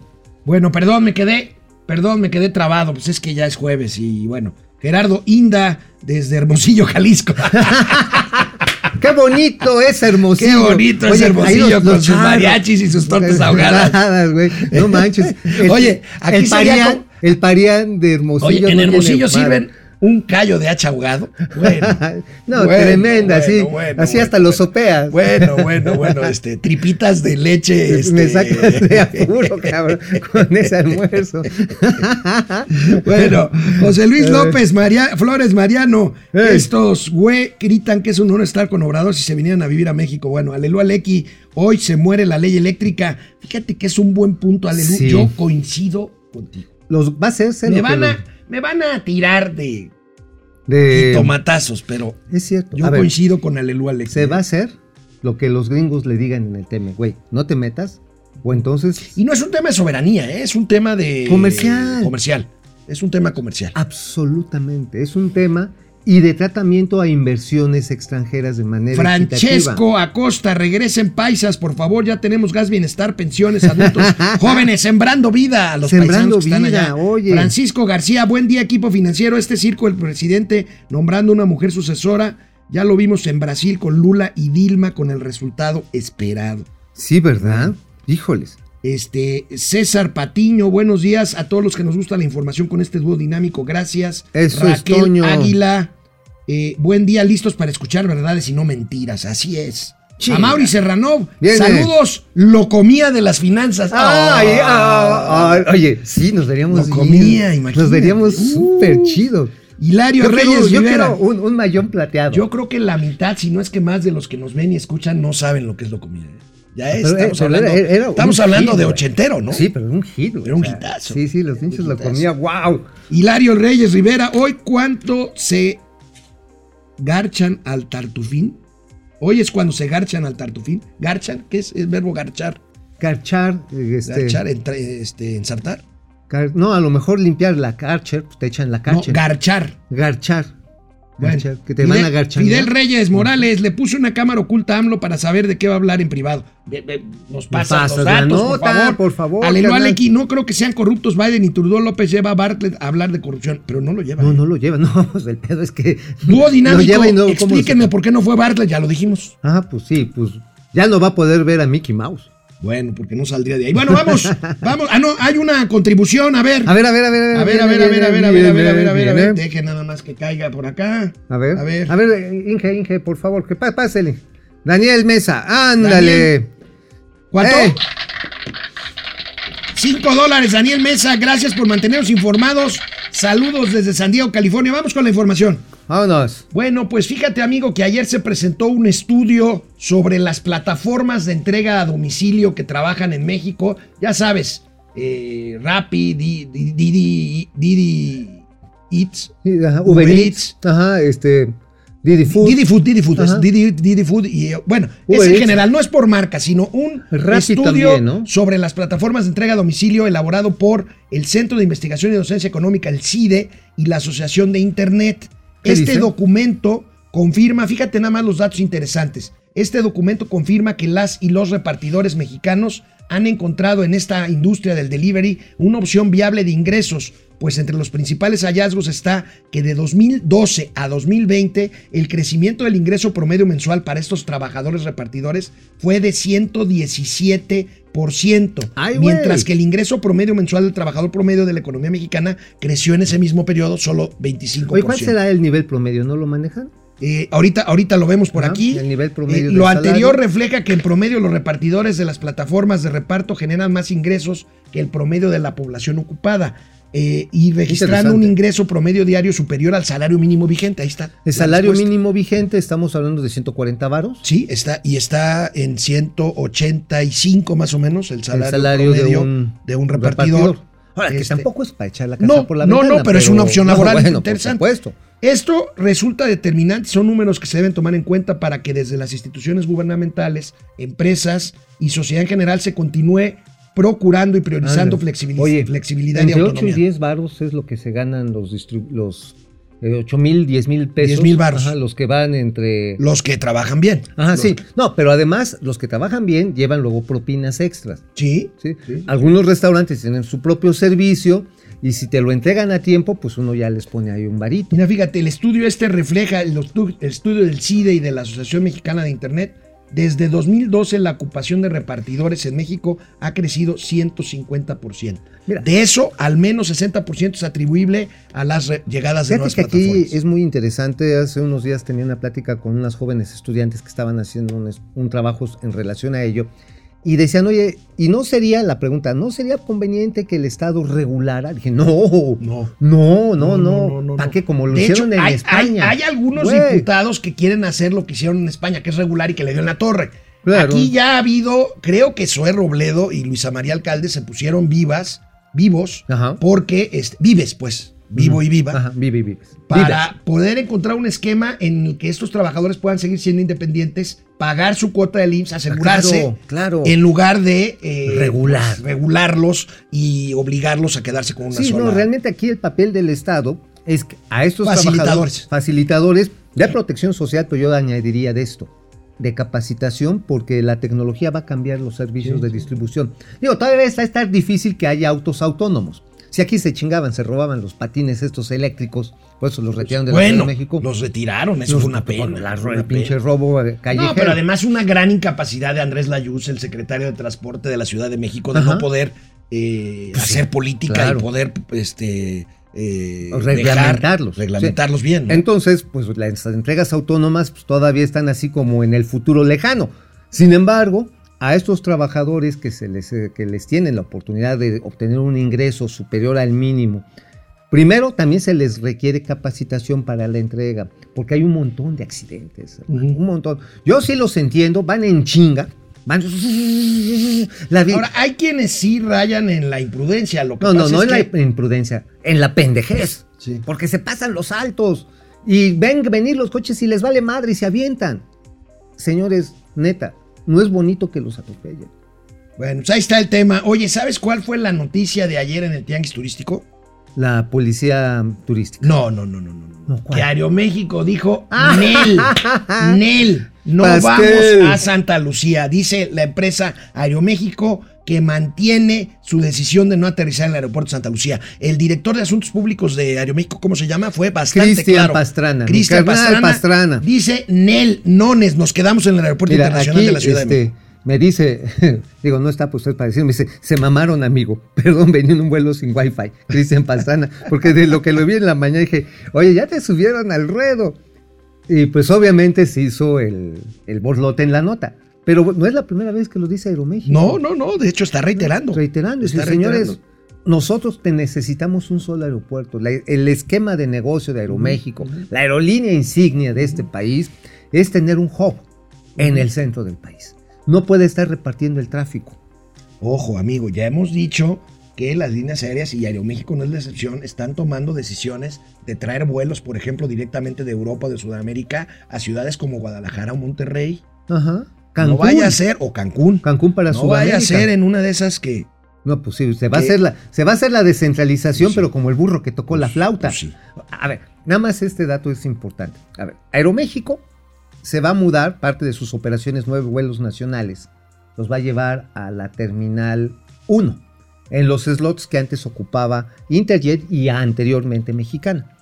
Bueno, perdón, me quedé, perdón, me quedé trabado, pues es que ya es jueves y bueno, Gerardo Inda desde Hermosillo, Jalisco. Qué bonito es Hermosillo. Qué bonito es Hermosillo los- con los sus mariachis y sus tortas ahogadas. No manches. El- Oye, aquí el sería el parián de Hermosillo. Oye, en no Hermosillo sirven un callo de hacha ahogado. Bueno, no, bueno, tremenda, bueno, sí. bueno, así hasta lo bueno. sopeas. Bueno, bueno, bueno, este, tripitas de leche. Este... Me sacas de apuro, cabrón, con ese almuerzo. Bueno, José Luis Eh. López María, Flores Mariano, Ey. estos güey gritan que es un honor estar con Obrador si se vinieran a vivir a México. Bueno, aleluya Lequi, hoy se muere la ley eléctrica. Fíjate que es un buen punto, aleluya. Sí. Yo coincido contigo. Los va a hacerse Me van, a, los- me van a tirar de de- tomatazos, pero Es cierto. yo A ver, coincido con aleluya Lequi. se va a hacer lo que los gringos le digan en el tema, güey. No te metas. O entonces. Y no es un tema de soberanía, ¿eh? es un tema de... Comercial. Comercial. Es un tema comercial. Absolutamente. Es un tema y de tratamiento a inversiones extranjeras de manera equitativa. Francesco Acosta, regresen paisas, por favor, ya tenemos gas, bienestar, pensiones, adultos, jóvenes, sembrando vida a los Sembrando paisanos que están vida, allá. oye. Francisco García, buen día equipo financiero, este circo el presidente nombrando una mujer sucesora, ya lo vimos en Brasil con Lula y Dilma con el resultado esperado. Sí, ¿verdad? Híjoles. Este, César Patiño, buenos días a todos los que nos gusta la información con este dúo dinámico, gracias. Eso es, Raquel Toño. Águila, eh, buen día, listos para escuchar verdades y no mentiras, así es. A Mauri Serranov, saludos, lo comía de las finanzas. Ay, Ah. ah, ah, oye, sí, nos veríamos. Lo comía, imagínate. Nos veríamos Uh. súper chidos. Hilario Yo quiero, Reyes yo Rivera. quiero un, un mayón plateado. Yo creo que la mitad, si no es que más de los que nos ven y escuchan, no saben lo que es lo comida. Ya es, Pero, eh, estamos pero hablando, era- era un estamos hablando hit, de ochentero, ¿no? Sí, pero era un hit. güey, Era un hitazo. Sí, sí, los hinchas lo comía. ¡Wow! Hilario Reyes Rivera, hoy cuánto se garchan al tartufín. Hoy es cuando se garchan al tartufín. Garchan, ¿qué es el verbo garchar? Garchar, este, Garchar, entre- este, ensartar. gar- no, a lo mejor limpiar la Karcher, pues te echan la No, Karcher. garchar. garchar. Bueno, que te Fidel- van a garchar. Fidel Reyes Morales le puso una cámara oculta a AMLO para saber de qué va a hablar en privado. Nos pasa pasas los datos, por favor. por favor, Aleluya, carnal. Lequi, no creo que sean corruptos. Biden y Trudeau López lleva a Bartlett a hablar de corrupción, pero no lo lleva. No, no lo lleva, no, pues el pedo es que. Dúo lo dinámico, no, ¿cómo explíquenme por qué no fue Bartlett, ya lo dijimos. Ah, pues sí, pues ya no va a poder ver a Mickey Mouse. Bueno, porque no saldría de ahí. Bueno, vamos, vamos. Ah, no, hay una contribución, a ver. A ver, a ver, a ver. A ver, a ver, a ver, a ver, a ver, a ver, a ver, a ver. Deje nada más que caiga por acá. A ver. A ver, a ver Inge, Inge, por favor, que pásele. Daniel Mesa, ándale. ¿Cuánto? Cinco dólares, Daniel Mesa. Gracias por mantenernos informados. Saludos desde San Diego, California. Vamos con la información. Vámonos. Bueno, pues fíjate, amigo, que ayer se presentó un estudio sobre las plataformas de entrega a domicilio que trabajan en México. Ya sabes, eh, Rappi, Di- Di- Didi, Didi Eats, Uber Eats. Ajá, este. Didi Food. Didi Food, Didi Food, es Ajá. Didi, Didi Food y eh, bueno, Uber es en general, no es por marca, sino un Rappi estudio también, ¿no? sobre las plataformas de entrega a domicilio elaborado por el Centro de Investigación y Docencia Económica, el CIDE, y la Asociación de Internet. ¿Qué Este dice? documento confirma, fíjate nada más los datos interesantes. Este documento confirma que las y los repartidores mexicanos han encontrado en esta industria del delivery una opción viable de ingresos, pues entre los principales hallazgos está que de 2012 a 2020 el crecimiento del ingreso promedio mensual para estos trabajadores repartidores fue de 117%, Ay, mientras que el ingreso promedio mensual del trabajador promedio de la economía mexicana creció en ese mismo periodo solo 25%. Oye, ¿cuál será el nivel promedio? ¿No lo manejan? Eh, ahorita, ahorita lo vemos por Ajá, aquí. el nivel promedio Eh, del lo salario. anterior refleja que en promedio los repartidores de las plataformas de reparto generan más ingresos que el promedio de la población ocupada. Eh, y registrando un ingreso promedio diario superior al salario mínimo vigente. Ahí está. El la salario respuesta. mínimo vigente, estamos hablando de 140 varos. Sí, está, y está en 185 más o menos el salario, el salario de promedio un, de un repartidor. Ahora, que Este, tampoco es para echar la casa No, por la no, ventana. no, pero es una opción no, laboral bueno, interesante. Por supuesto. Esto resulta determinante, son números que se deben tomar en cuenta para que desde las instituciones gubernamentales, empresas y sociedad en general se continúe procurando y priorizando Ándale. flexibil- Oye, flexibilidad y Entre 8 y autonomía. 10 varos es lo que se ganan los, los eh, 8 mil, 10 mil pesos. 10,000 varos. Ajá, los que van entre... Los que trabajan bien. Ajá, Los sí. No, pero además, los que trabajan bien llevan luego propinas extras. Sí. ¿sí? Sí. Algunos restaurantes tienen su propio servicio y si te lo entregan a tiempo, pues uno ya les pone ahí un varito. Mira, fíjate, el estudio este refleja el estudio del CIDE y de la Asociación Mexicana de Internet. Desde 2012 la ocupación de repartidores en México ha crecido 150%. Mira. De eso, al menos 60% es atribuible a las llegadas de nuevas que aquí plataformas. es muy interesante. Hace unos días tenía una plática con unas jóvenes estudiantes que estaban haciendo un, un trabajo en relación a ello. Y decían, oye, ¿y no sería la pregunta, no sería conveniente que el Estado regulara? Dije, no, No. no, no, no. ¿Para no. qué? Como lo De hicieron hecho, en hay, España. Hay, hay algunos Güey. diputados que quieren hacer lo que hicieron en España, que es regular y que le dio en la torre. Claro. Aquí ya ha habido, creo que Zoé Robledo y Luisa María Alcalde se pusieron vivas, vivos, Ajá. porque, este, vives pues, vivo y viva, Ajá, vive, vive. para poder encontrar un esquema en el que estos trabajadores puedan seguir siendo independientes, pagar su cuota del IMSS, asegurarse, claro, claro. en lugar de eh, Regular. pues, regularlos y obligarlos a quedarse con una Sí, sola. no, realmente aquí el papel del Estado es que a estos Facilitadores. trabajadores, facilitadores de protección social, pero yo añadiría de esto, de capacitación, porque la tecnología va a cambiar los servicios de distribución. Digo, todavía está a estar difícil que haya autos autónomos. Si aquí se chingaban, se robaban los patines estos eléctricos, por eso los retiraron de la Ciudad Bueno, de México. los retiraron, eso Los- fue una pena. bueno, la- fue el una pinche pena. robo eh, callejero. No, pero además una gran incapacidad de Andrés Layuz, el secretario de Transporte de la Ciudad de México, de Ajá. no poder eh, hacer política claro. y poder este, eh, Reglamentarlos. dejar- reglamentarlos bien. ¿no? Entonces, pues las entregas autónomas pues, todavía están así como en el futuro lejano. Sin embargo, a estos trabajadores que, se les, eh, que les tienen la oportunidad de obtener un ingreso superior al mínimo, primero también se les requiere capacitación para la entrega, porque hay un montón de accidentes, un montón. Yo sí los entiendo, van en chinga, van... La Ahora, hay quienes sí rayan en la imprudencia. Lo que no, no, pasa no es en que- la imprudencia, en la pendejez. Sí. Porque se pasan los altos y ven venir los coches y les vale madre y se avientan. Señores, neta, no es bonito que los atropellen. Bueno, pues ahí está el tema. Oye, ¿sabes cuál fue la noticia de ayer en el Tianguis Turístico? La policía turística. No, no, no, no, no. no. Que Aeroméxico dijo, Ah. Nel, Nel, no Pastel. vamos a Santa Lucía. Dice la empresa Aeroméxico que mantiene su decisión de no aterrizar en el aeropuerto de Santa Lucía. El director de Asuntos Públicos de Aeroméxico, ¿cómo se llama? Fue bastante Cristian claro. Pastrana, Cristian Pastrana, Pastrana. Dice, Nel, nones, nos quedamos en el aeropuerto Mira, internacional aquí de la Ciudad de este, México. me dice, digo, no está usted para decir, me dice, se mamaron, amigo. Perdón, venía en un vuelo sin wifi, Cristian Pastrana, porque de lo que lo vi en la mañana dije, oye, ya te subieron al ruedo. Y pues obviamente se hizo el, el borlote en la nota. Pero no es la primera vez que lo dice Aeroméxico. No, no, no, de hecho está reiterando. Reiterando. Está señores, nosotros te necesitamos un solo aeropuerto. La- el esquema de negocio de Aeroméxico, la aerolínea insignia de este país, es tener un hub en el centro del país. No puede estar repartiendo el tráfico. Ojo, amigo, ya hemos dicho que las líneas aéreas y Aeroméxico no es la excepción, están tomando decisiones de traer vuelos, por ejemplo, directamente de Europa de Sudamérica a ciudades como Guadalajara o Monterrey. Ajá. No vaya a ser, o Cancún. Cancún para no vaya a Sudamérica. ser en una de esas que. No, pues sí, se va, a hacer la, se va a hacer la descentralización, Sí. pero como el burro que tocó la flauta. pues sí. A ver, nada más este dato es importante. A ver, Aeroméxico se va a mudar parte de sus operaciones nueve vuelos nacionales. Los va a llevar a la terminal 1, en los slots que antes ocupaba Interjet y anteriormente Mexicana.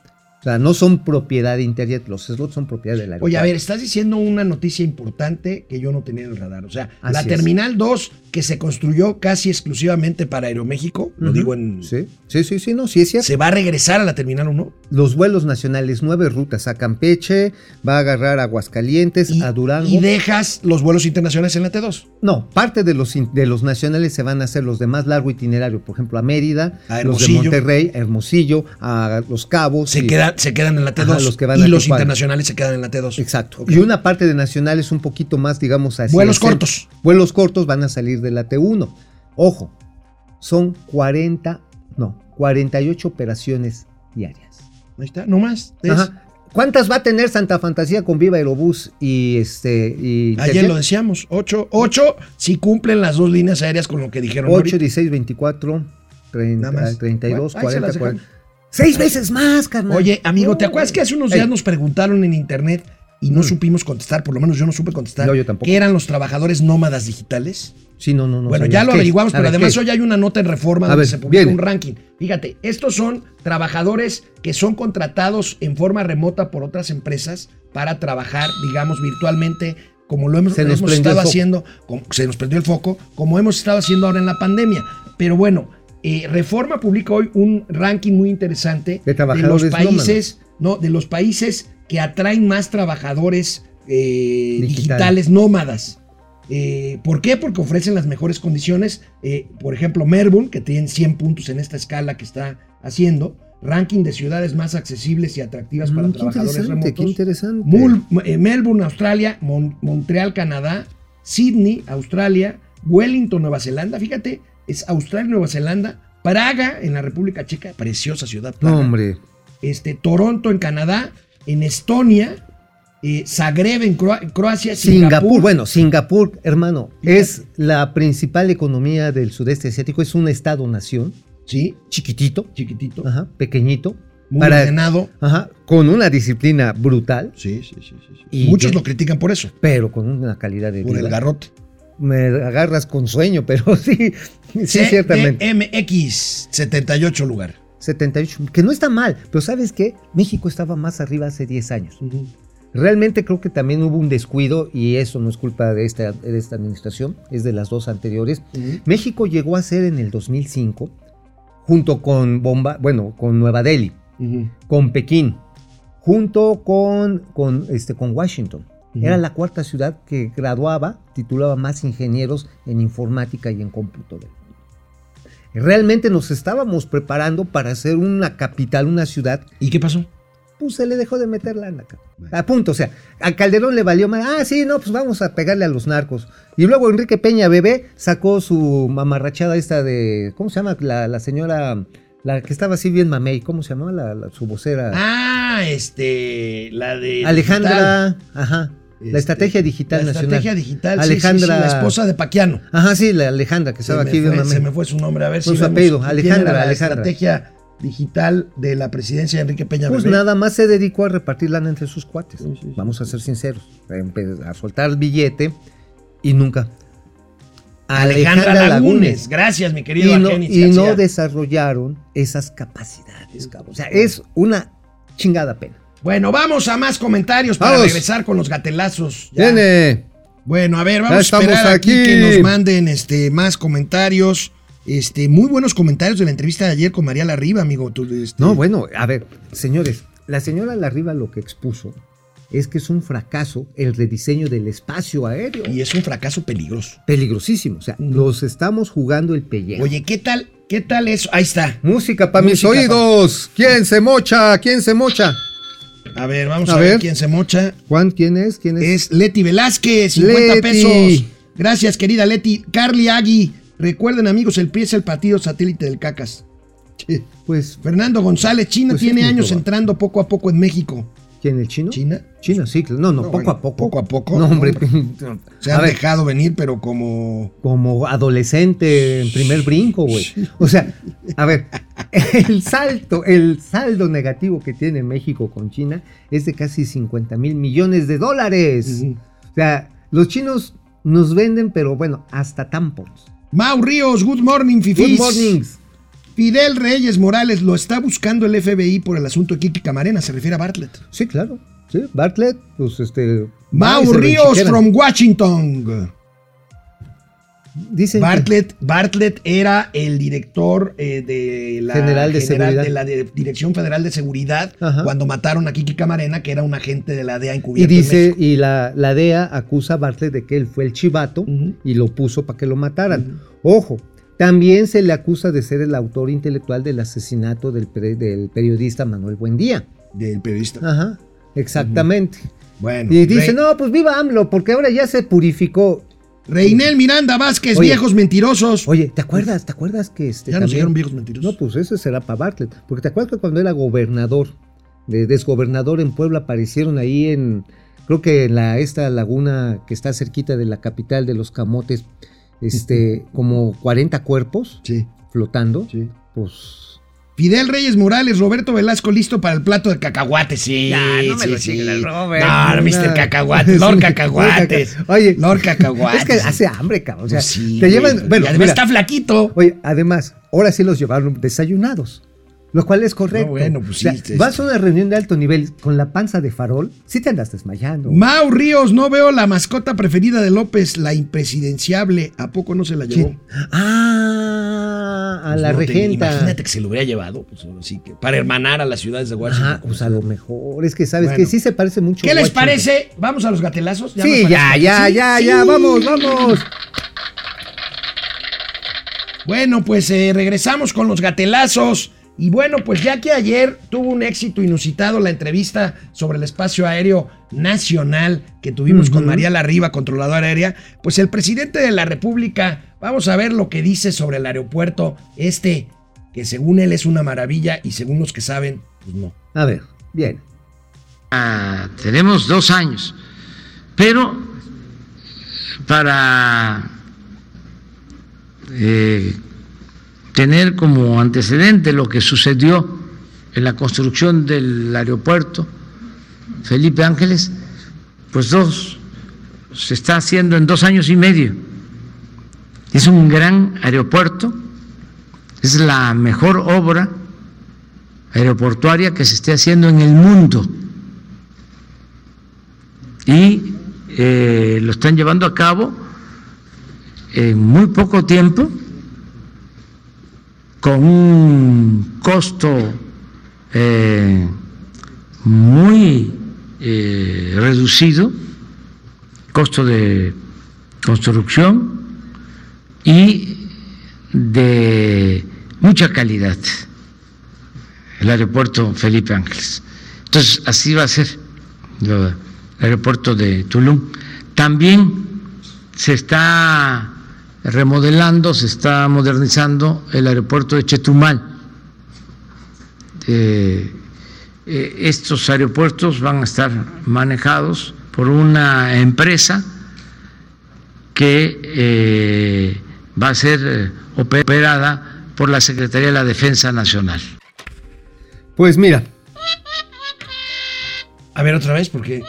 O sea, no son propiedad de Interjet, los slots son propiedad del aeropuerto. Oye, a ver, estás diciendo una noticia importante que yo no tenía en el radar. O sea, Así la es. Terminal 2, que se construyó casi exclusivamente para Aeroméxico, lo digo en. Sí, sí, sí, sí, no, sí es cierto. ¿Se va a regresar a la Terminal 1? Los vuelos nacionales, nueve rutas a Campeche, va a agarrar a Aguascalientes, Y, a Durango. y dejas los vuelos internacionales en la T2. No, parte de los, de los nacionales se van a hacer los de más largo itinerario, por ejemplo, a Mérida, A los de. Monterrey, a Hermosillo, a Los Cabos. Se, y- se quedan en la T2. Ajá, los que van y a los internacionales se quedan en la T2. Exacto. Y una parte de nacionales un poquito más, digamos así. Vuelos cortos. Vuelos cortos van a salir de la T1. Ojo, son 40, no, 48 operaciones diarias. Ahí está, no más. Es- Ajá. ¿Cuántas va a tener Santa Fantasía con Viva Aerobús y este y Ayer lo decíamos, 8, 8 si cumplen las dos líneas aéreas con lo que dijeron 8, ahorita. 16, 24, 30, Nada más. 32, Bueno, ahí se 40, las 40. Seis veces más, carnal. Oye, amigo, ¿te acuerdas que hace unos Ey. días nos preguntaron en internet y no Mm. supimos contestar, por lo menos yo no supe contestar, No, yo tampoco. ¿qué eran los trabajadores nómadas digitales? Sí, no, no, no. bueno, sabía. ya lo ¿Qué? averiguamos, pero ver, además ¿qué? hoy hay una nota en Reforma A donde ver, se publica viene. un ranking. Fíjate, estos son trabajadores que son contratados en forma remota por otras empresas para trabajar, digamos, virtualmente, como lo hemos, estado haciendo, como- se nos prendió el foco, como hemos estado haciendo ahora en la pandemia. Pero bueno, eh, Reforma publica hoy un ranking muy interesante De trabajadores los países, no, de los países que atraen más trabajadores eh, Digital. digitales nómadas. Eh, ¿Por qué? Porque ofrecen las mejores condiciones. Por ejemplo, Melbourne, que tiene 100 puntos en esta escala que está haciendo. Ranking de ciudades más accesibles y atractivas para Mm, trabajadores remotos. qué interesante. Mul- Melbourne, Australia. Mon- Montreal, Canadá. Sydney, Australia. Wellington, Nueva Zelanda. Fíjate, es Australia Nueva Zelanda. Praga, en la República Checa. Preciosa ciudad. Praga No, hombre. este, Toronto en Canadá, en Estonia, eh, Zagreb en Croa- Croacia, Singapur. Singapur. bueno, Singapur, hermano, Fíjate. es la principal economía del sudeste asiático. Es un estado-nación, Sí, chiquitito, chiquitito, ajá, pequeñito, muy para- ordenado. ajá, con una disciplina brutal, Sí, sí, sí. sí, sí. Y Muchos que- lo critican por eso, pero con una calidad de por el vida. garrote. Me agarras con sueño, pero sí, sí, ciertamente. MX, 78 lugar. 78, que no está mal, pero ¿sabes qué? México estaba más arriba hace 10 años. Realmente creo que también hubo un descuido y eso no es culpa de esta, de esta administración, es de las dos anteriores. México llegó a ser en el 2005, junto con Bomba, bueno, con Nueva Delhi, con Pekín, junto con, con, este, con Washington. Era la cuarta ciudad que graduaba, titulaba más ingenieros en informática y en cómputo. del mundo. Realmente nos estábamos preparando para ser una capital, una ciudad ¿Y qué pasó? pues se le dejó de meter lana. A punto, o sea, a Calderón le valió más. Ah, sí, no, pues vamos a pegarle a los narcos. Y luego Enrique Peña Bebé sacó su mamarrachada esta de. ¿Cómo se llama? La, la señora. La que estaba así bien mamey. ¿Cómo se llamaba? La, la- su vocera. Ah, este, la de... Alejandra. Ajá. Este, la estrategia digital la nacional. estrategia digital, Alejandra. sí, sí, la esposa de Paquiano. Ajá, sí, la Alejandra, que estaba aquí fue, mamey. se me fue su nombre, a ver Con si su apellido, Alejandra, la Alejandra. estrategia digital de la presidencia de Enrique Peña Pues Bebé. nada más se dedicó a repartir lana entre sus cuates. Vamos a ser sinceros. A empe- A soltar el billete y nunca. Alejandra Lagunes. Gracias, mi querido y no, y no desarrollaron esas capacidades, cabrón. O sea, es una chingada pena. Bueno, vamos a más comentarios para Vamos. regresar con los gatelazos. Ya. Viene. Bueno, a ver, Ya vamos a esperar aquí. aquí. que nos manden este, más comentarios. Este, muy buenos comentarios de la entrevista de ayer con María Larriba, amigo. Tú, este, No, bueno, a ver, señores, la señora Larriba lo que expuso es que es un fracaso el rediseño del espacio aéreo. Y es un fracaso peligroso. Peligrosísimo. O sea, los estamos jugando el pellejo. Oye, ¿qué tal? ¿Qué tal eso? Ahí está. Música para mis pa- oídos. ¿Quién se mocha? ¿Quién se mocha? A ver, vamos A a, ver. ver. quién se mocha. Juan, ¿quién es? ¿Quién es? Es Leti Velázquez, 50 Leti. pesos. Gracias, querida Leti. Carly Agui. Recuerden, amigos, el PRI es el partido satélite del Cacas. Pues, Fernando González, China Pues tiene años entrando poco a poco en México. ¿Quién? ¿El chino? ¿China? China, sí. No, no, No, poco bueno, a poco. poco a poco. No, hombre. No, Se han ver, dejado venir, pero como. como adolescente en primer brinco, güey. O sea, a ver, el salto, el saldo negativo que tiene México con China es de casi 50 mil millones de dólares. O sea, los chinos nos venden, pero bueno, hasta tampons. Mau Ríos, good morning, fifís. Good mornings. Fidel Reyes Morales lo está buscando el FBI por el asunto de Kiki Camarena, se refiere a Bartlett. Sí, claro. Sí, Bartlett, pues este. y Mau Ríos from Washington. Dicen que- Bartlett, Bartlett era el director eh, de la General de la de- Dirección Federal de Seguridad Ajá. cuando mataron a Kiki Camarena, que era un agente de la DEA Y encubierto. en dice, y la, la DEA acusa a Bartlett de que él fue el chivato y lo puso para que lo mataran. Ojo, también se le acusa de ser el autor intelectual del asesinato del, periodista Manuel Buendía. del periodista. Ajá, exactamente. Bueno, Y dice, no, pues viva AMLO, porque ahora ya se purificó. Reinel Miranda Vázquez, Oye. viejos mentirosos. Oye, ¿te acuerdas? ¿Te acuerdas que este ya nos también- dijeron viejos mentirosos. No, pues ese será para Bartlett. Porque te acuerdas que cuando era gobernador, de desgobernador en Puebla, aparecieron ahí en, creo que en la, esta laguna que está cerquita de la capital de los Camotes, este, como 40 cuerpos Sí, flotando. sí. Pues. Fidel Reyes Morales, Roberto Velasco listo para el plato de cacahuates. Sí, Ya, no me sí, lo sí. chingues al Robert. No, Mr. Nah. Cacahuates, Lord Cacahuates. Oye, Lord Cacahuates. Es que hace hambre, cabrón. O sea, Pues sí, te llevan. Bueno, y además mira, está flaquito. Oye, además, ahora sí los llevaron desayunados. Lo cual es correcto. No, bueno, pues sí, O sea, este- vas a una reunión de alto nivel con la panza de farol, sí te andas desmayando. Mau Ríos, no veo la mascota preferida de López, la impresidenciable. ¿A poco no se la llevó? ¿Quién? Ah, a Pues la no te- regenta. imagínate que se lo hubiera llevado, pues ahora sí que para hermanar a las ciudades de Washington. Ajá, pues a lo mejor. Es que sabes Bueno. que sí se parece mucho. ¿Qué a les parece? ¿Vamos a los gatelazos? nos Sí, ya, ya, Sí, ya, sí. ya. Vamos, vamos. Bueno, pues eh, regresamos con los gatelazos. Y bueno, pues ya que ayer tuvo un éxito inusitado la entrevista sobre el espacio aéreo nacional que tuvimos con. María Larriba, controladora aérea, pues el presidente de la República, vamos a ver lo que dice sobre el aeropuerto este, que según él es una maravilla y según los que saben, pues no. A ver, bien. Ah, tenemos dos años, pero para eh, tener como antecedente lo que sucedió en la construcción del aeropuerto Felipe Ángeles, pues dos, se está haciendo en dos años y medio. Es un gran aeropuerto, es la mejor obra aeroportuaria que se esté haciendo en el mundo y eh, lo están llevando a cabo en muy poco tiempo con un costo eh, muy eh, reducido, costo de construcción y de mucha calidad el aeropuerto Felipe Ángeles. Entonces, así va a ser el aeropuerto de Tulum. También se está remodelando, se está modernizando el aeropuerto de Chetumal. Eh, eh, estos aeropuertos van a estar manejados por una empresa que eh, va a ser operada por la Secretaría de la Defensa Nacional. Pues mira, A ver otra vez, porque...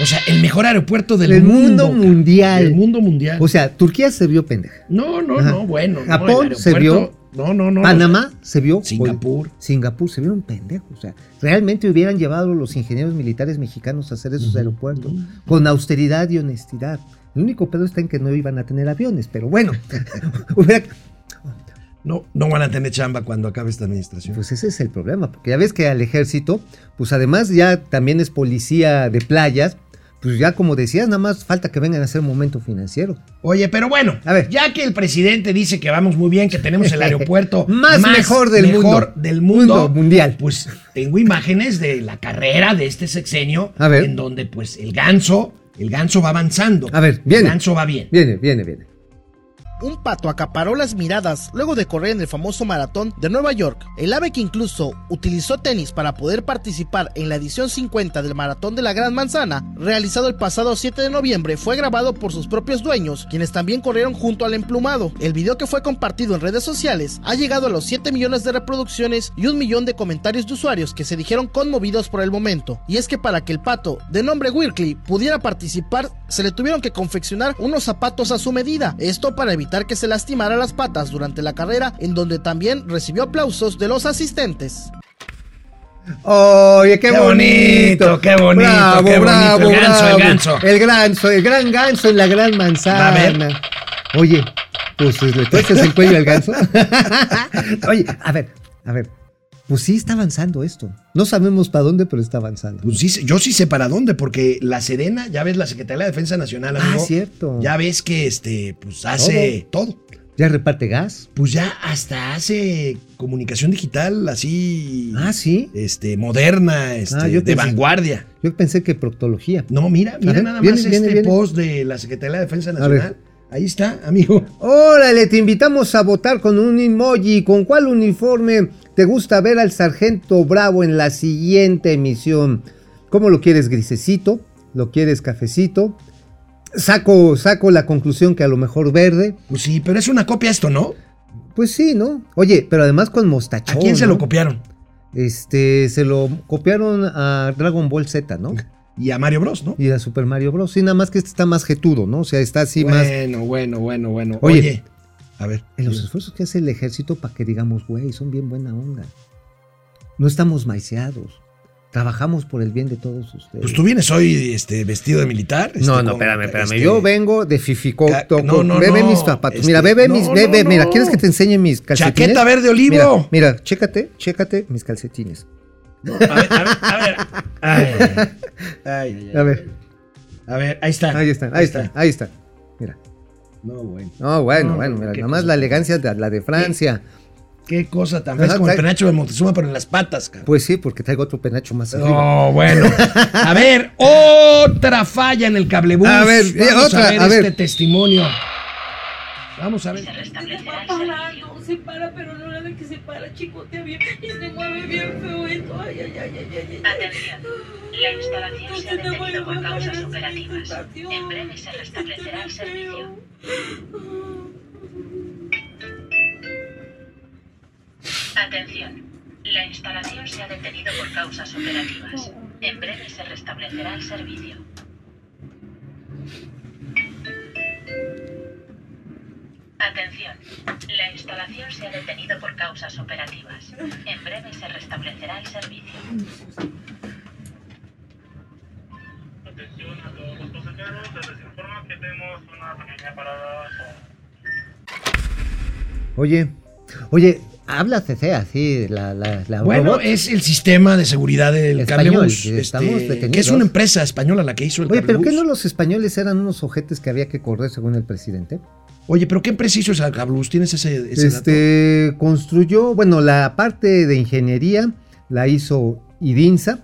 O sea, el mejor aeropuerto del, Del mundo mundo. mundial. Del mundo mundial. o sea, Turquía se vio pendeja. no, no, Ajá. no, bueno. no, Japón el se aeropuerto- No, no, no. Panamá se vio. Singapur. Singapur se vieron pendejos. O sea, realmente hubieran llevado los ingenieros militares mexicanos a hacer esos aeropuertos con austeridad y honestidad. El único pedo está en que no iban a tener aviones, pero bueno. No, no van a tener chamba cuando acabe esta administración. Pues ese es el problema, porque ya ves que al ejército, pues además ya también es policía de playas, pues ya como decías, nada más falta que vengan a hacer un momento financiero. Oye, pero bueno, A ver. ya que el presidente dice que vamos muy bien, que tenemos el aeropuerto Más mejor del mundo. del mundo, Mundo mundial. pues tengo imágenes de la carrera de este sexenio, A ver. en donde pues el ganso, el ganso va avanzando. A ver, viene. El ganso va bien. Viene, viene, viene. Un pato acaparó las miradas luego de correr en el famoso maratón de Nueva York. El ave que incluso utilizó tenis para poder participar en la edición 50 del Maratón de la Gran Manzana, realizado el pasado 7 de noviembre, fue grabado por sus propios dueños, quienes también corrieron junto al emplumado. El video que fue compartido en redes sociales ha llegado a los 7 millones de reproducciones y un millón de comentarios de usuarios que se dijeron conmovidos por el momento. Y es que para que el pato, de nombre Wirkley, pudiera participar, se le tuvieron que confeccionar unos zapatos a su medida. Esto para evitar que se lastimara las patas durante la carrera, en donde también recibió aplausos de los asistentes. Oye, qué, Qué bonito, qué bonito, Bravo, qué bonito. bravo, El ganso, el ganso. El ganso, el gran ganso en la gran manzana. A ver. Oye, pues le el cuello al ganso. Oye, a ver, a ver. Pues sí está avanzando esto. No sabemos para dónde, pero está avanzando. Pues sí, yo sí sé para dónde, porque la Sedena, ya ves, la Secretaría de Defensa Nacional, Ah, amigo, cierto. ya ves que este, pues hace todo. Ya reparte gas. Pues ya hasta hace comunicación digital así. Ah, sí. Este, moderna, este, Ah, yo de pensé- vanguardia. Yo pensé que proctología. No, mira, mira ver, nada viene, más viene, este viene. post de la Secretaría de Defensa. Nacional. Ahí está, amigo. Órale, te invitamos a votar con un emoji. ¿Con cuál uniforme te gusta ver al sargento Bravo en la siguiente emisión? ¿Cómo lo quieres grisecito? ¿Lo quieres cafecito? Saco, saco la conclusión que a lo mejor verde. Pues sí, pero es una copia esto, ¿no? Pues sí, ¿no? Oye, pero además con mostachón. ¿A quién se ¿no? lo copiaron? Este, se lo copiaron a Dragon Ball Z, ¿no? Y a Mario Bros, ¿no? Y a Super Mario Bros. Sí, nada más que este está más jetudo, ¿no? O sea, está así más... bueno, bueno, bueno, bueno. Oye. Oye, a ver. En los esfuerzos que hace el ejército para que digamos, güey, son bien buena onda. No estamos maiceados. Trabajamos por el bien de todos ustedes. Pues tú vienes hoy este, vestido de militar. este, no, no, con, espérame, espérame. este, Yo vengo de Fifico. ca- no, no, no, mis zapatos. este, mira, ve no, mis. no, no, mira, no. ¿quieres que te enseñe mis calcetines? Chaqueta verde olivo. Mira, mira, chécate, chécate mis calcetines. A ver, a ver, a ver. Ay, ay, ay, ay. A ver, A ver, ahí está. ahí están, ahí están, ahí están. Mira. No, bueno. No, bueno, No, bueno, no, mira, nada más la elegancia de la de Francia. Qué cosa tan. Es como el penacho de Montezuma, pero en las patas, cabrón. Pues sí, porque traigo otro penacho más arriba. No, bueno. A ver, otra falla en el cablebús. A ver, Vamos otra, a ver a ver. este testimonio. Vamos a ver. Se parando, se para, pero no la de que se para, chicotea bien y se mueve bien feo esto. Ay, ay, ay, ay, ay, ay. Atención. La instalación se ha detenido por causas operativas. En breve se restablecerá el servicio. Atención. La instalación se ha detenido por causas operativas. En breve se restablecerá el servicio. Atención. La instalación se ha detenido por causas operativas. En breve se restablecerá el servicio. Atención a todos los pasajeros, se les informa que tenemos una pequeña parada. Oye, oye, habla CC así, la, la, la Bueno, robot. es el sistema de seguridad del Español, estamos este, detenidos. que es una empresa española la que hizo el Oye, pero. ¿qué no los españoles eran unos ojetes que había que correr según el presidente? Oye, pero ¿qué empresa hizo ese cablebús? ¿Tienes ese, ese dato? Este construyó, bueno, la parte de ingeniería la hizo IDINSA,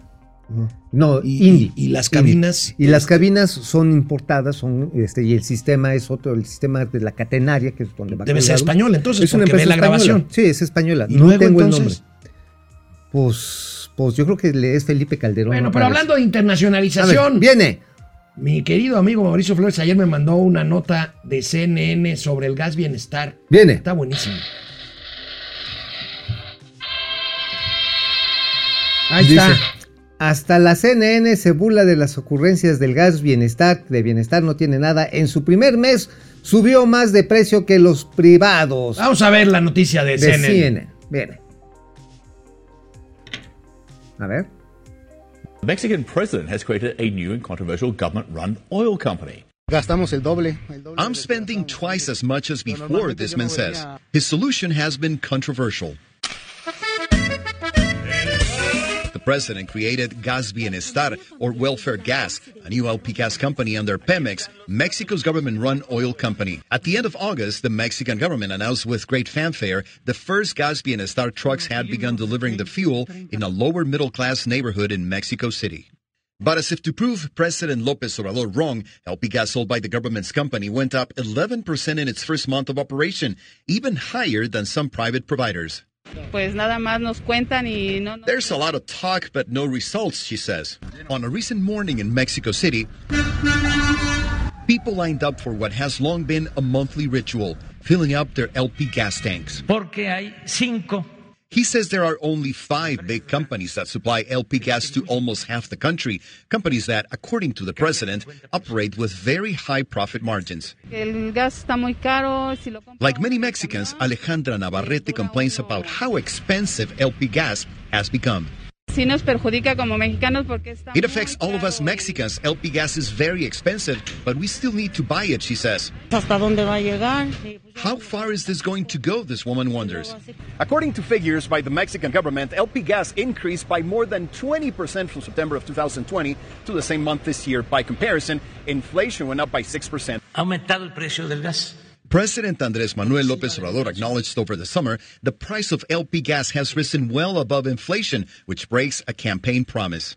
no, Y, Indy. y- y las Indy. cabinas. Y las cabinas son importadas, son este y el sistema es otro, el sistema de la catenaria que es donde va Debe ser español, entonces, es una porque ve empresa la española. grabación. Sí, es española. ¿Y no luego, tengo entonces? el nombre. Pues, pues yo creo que le es Felipe Calderón. Bueno, pero parece. hablando de ver, internacionalización. viene. Mi querido amigo Mauricio Flores ayer me mandó una nota de CNN sobre el gas bienestar. Viene. Está buenísimo. Ahí Dice, está. Hasta la CNN se burla de las ocurrencias del gas bienestar, de bienestar no tiene nada. En su primer mes subió más de precio que los privados Vamos a ver la noticia de, de CNN. CNN. Viene. A ver. The Mexican president has created a new and controversial government run oil company. Gastamos el doble. el doble I'm spending twice as much as before, this man says. His solution has been controversial. President created Gas Bienestar, or Welfare Gas, a new LP gas company under Pemex, Mexico's government run oil company. At the end of August, the Mexican government announced with great fanfare the first Gas Bienestar trucks had begun delivering the fuel in a lower middle class neighborhood in Mexico City. But as if to prove President Lopez Obrador wrong, LP gas sold by the government's company went up 11% in its first month of operation, even higher than some private providers. Pues nada más nos cuentan y no. There's a lot of talk, but no results, she says. On a recent morning in Mexico City, people lined up for what has long been a monthly ritual, filling up their LP gas tanks. Porque hay cinco. He says there are only five big companies that supply LP gas to almost half the country. Companies that, according to the president, operate with very high profit margins. El gas está muy caro. Si lo compro- Like many Mexicans, Alejandra Navarrete complains about how expensive LP gas has become. Sí nos perjudica como mexicanos porque está. It affects all of us Mexicans. LP gas is very expensive, but we still need to buy it, she says. ¿Hasta dónde va a llegar? How far is this going to go, this woman wonders. According to figures by the Mexican government, LP gas increased by more than 20% from September of 2020 to the same month this year. By comparison, inflation went up by 6%. Ha aumentado el precio del gas. President Andrés Manuel López Obrador acknowledged over the summer the price of LP gas has risen well above inflation, which breaks a campaign promise.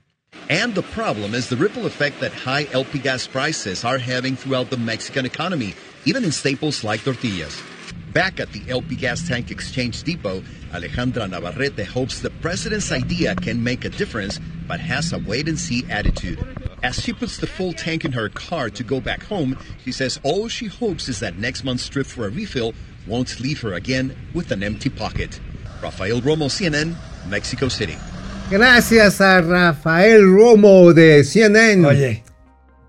And the problem is the ripple effect that high LP gas prices are having throughout the Mexican economy, even in staples like tortillas. Back at the LP Gas Tank Exchange Depot, Alejandra Navarrete hopes the president's idea can make a difference, but has a wait and see attitude. As she puts the full tank in her car to go back home, she says all she hopes is that next month's trip for a refill won't leave her again with an empty pocket. Rafael Romo, CNN, Mexico City. Gracias a Rafael Romo de CNN. Oye,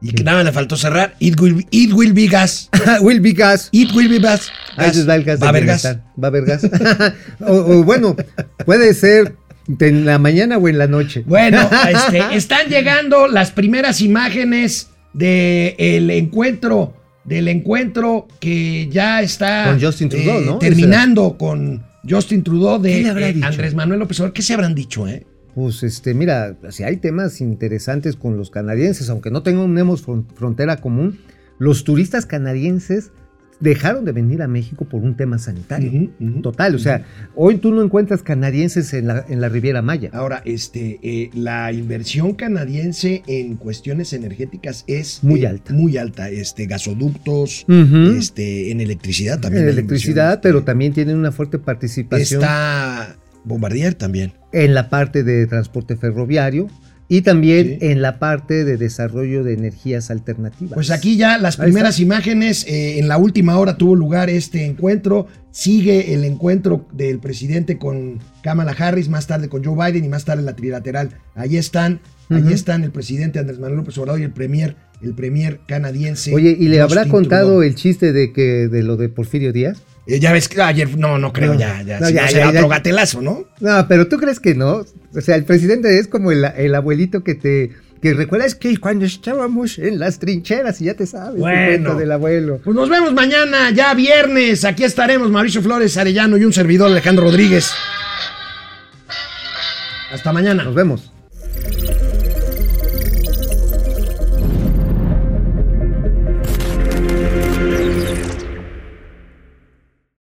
y que nada le faltó cerrar. It will, it will be gas. will be gas. It will be gas. Ahí les va el gas. Va a de haber gas. Va a haber gas. o, o bueno, puede ser en la mañana o en la noche. Bueno, este, están llegando las primeras imágenes del encuentro, del encuentro que ya está Con Justin Trudeau, eh, ¿no? terminando con Justin Trudeau de ¿Qué le habrá eh? Andrés Manuel López Obrador. ¿Qué se habrán dicho, eh? Pues este, mira, si hay temas interesantes con los canadienses, aunque no tenemos fron- frontera común, los turistas canadienses dejaron de venir a México por un tema sanitario. Total, o sea, hoy tú no encuentras canadienses en la, en la Riviera Maya. Ahora, este, eh, la inversión canadiense en cuestiones energéticas es Muy eh, alta. Muy alta. Este, gasoductos, este, en electricidad también. En electricidad, pero también tienen una fuerte participación Está Bombardier también. en la parte de transporte ferroviario y también en la parte de desarrollo de energías alternativas. Pues aquí ya las primeras imágenes, eh, en la última hora tuvo lugar este encuentro, sigue el encuentro del presidente con Kamala Harris, más tarde con Joe Biden y más tarde la trilateral. Ahí están, Ujú. ahí están el presidente Andrés Manuel López Obrador y el premier, el premier canadiense. Oye, ¿y le habrá contado Trudeau. el chiste de que de lo de Porfirio Díaz? Eh, ya ves que ayer, no, no creo, No. ya, ya, No, si ya, no ya, será ya. otro gatelazo, ¿no? No, pero tú crees que no. O sea, el presidente es como el, el abuelito que te que recuerdas que cuando estábamos en las trincheras y ya te sabes Bueno. del abuelo. Pues nos vemos mañana, ya viernes. Aquí estaremos Mauricio Flores Arellano y un servidor Alejandro Rodríguez. Hasta mañana. Nos vemos.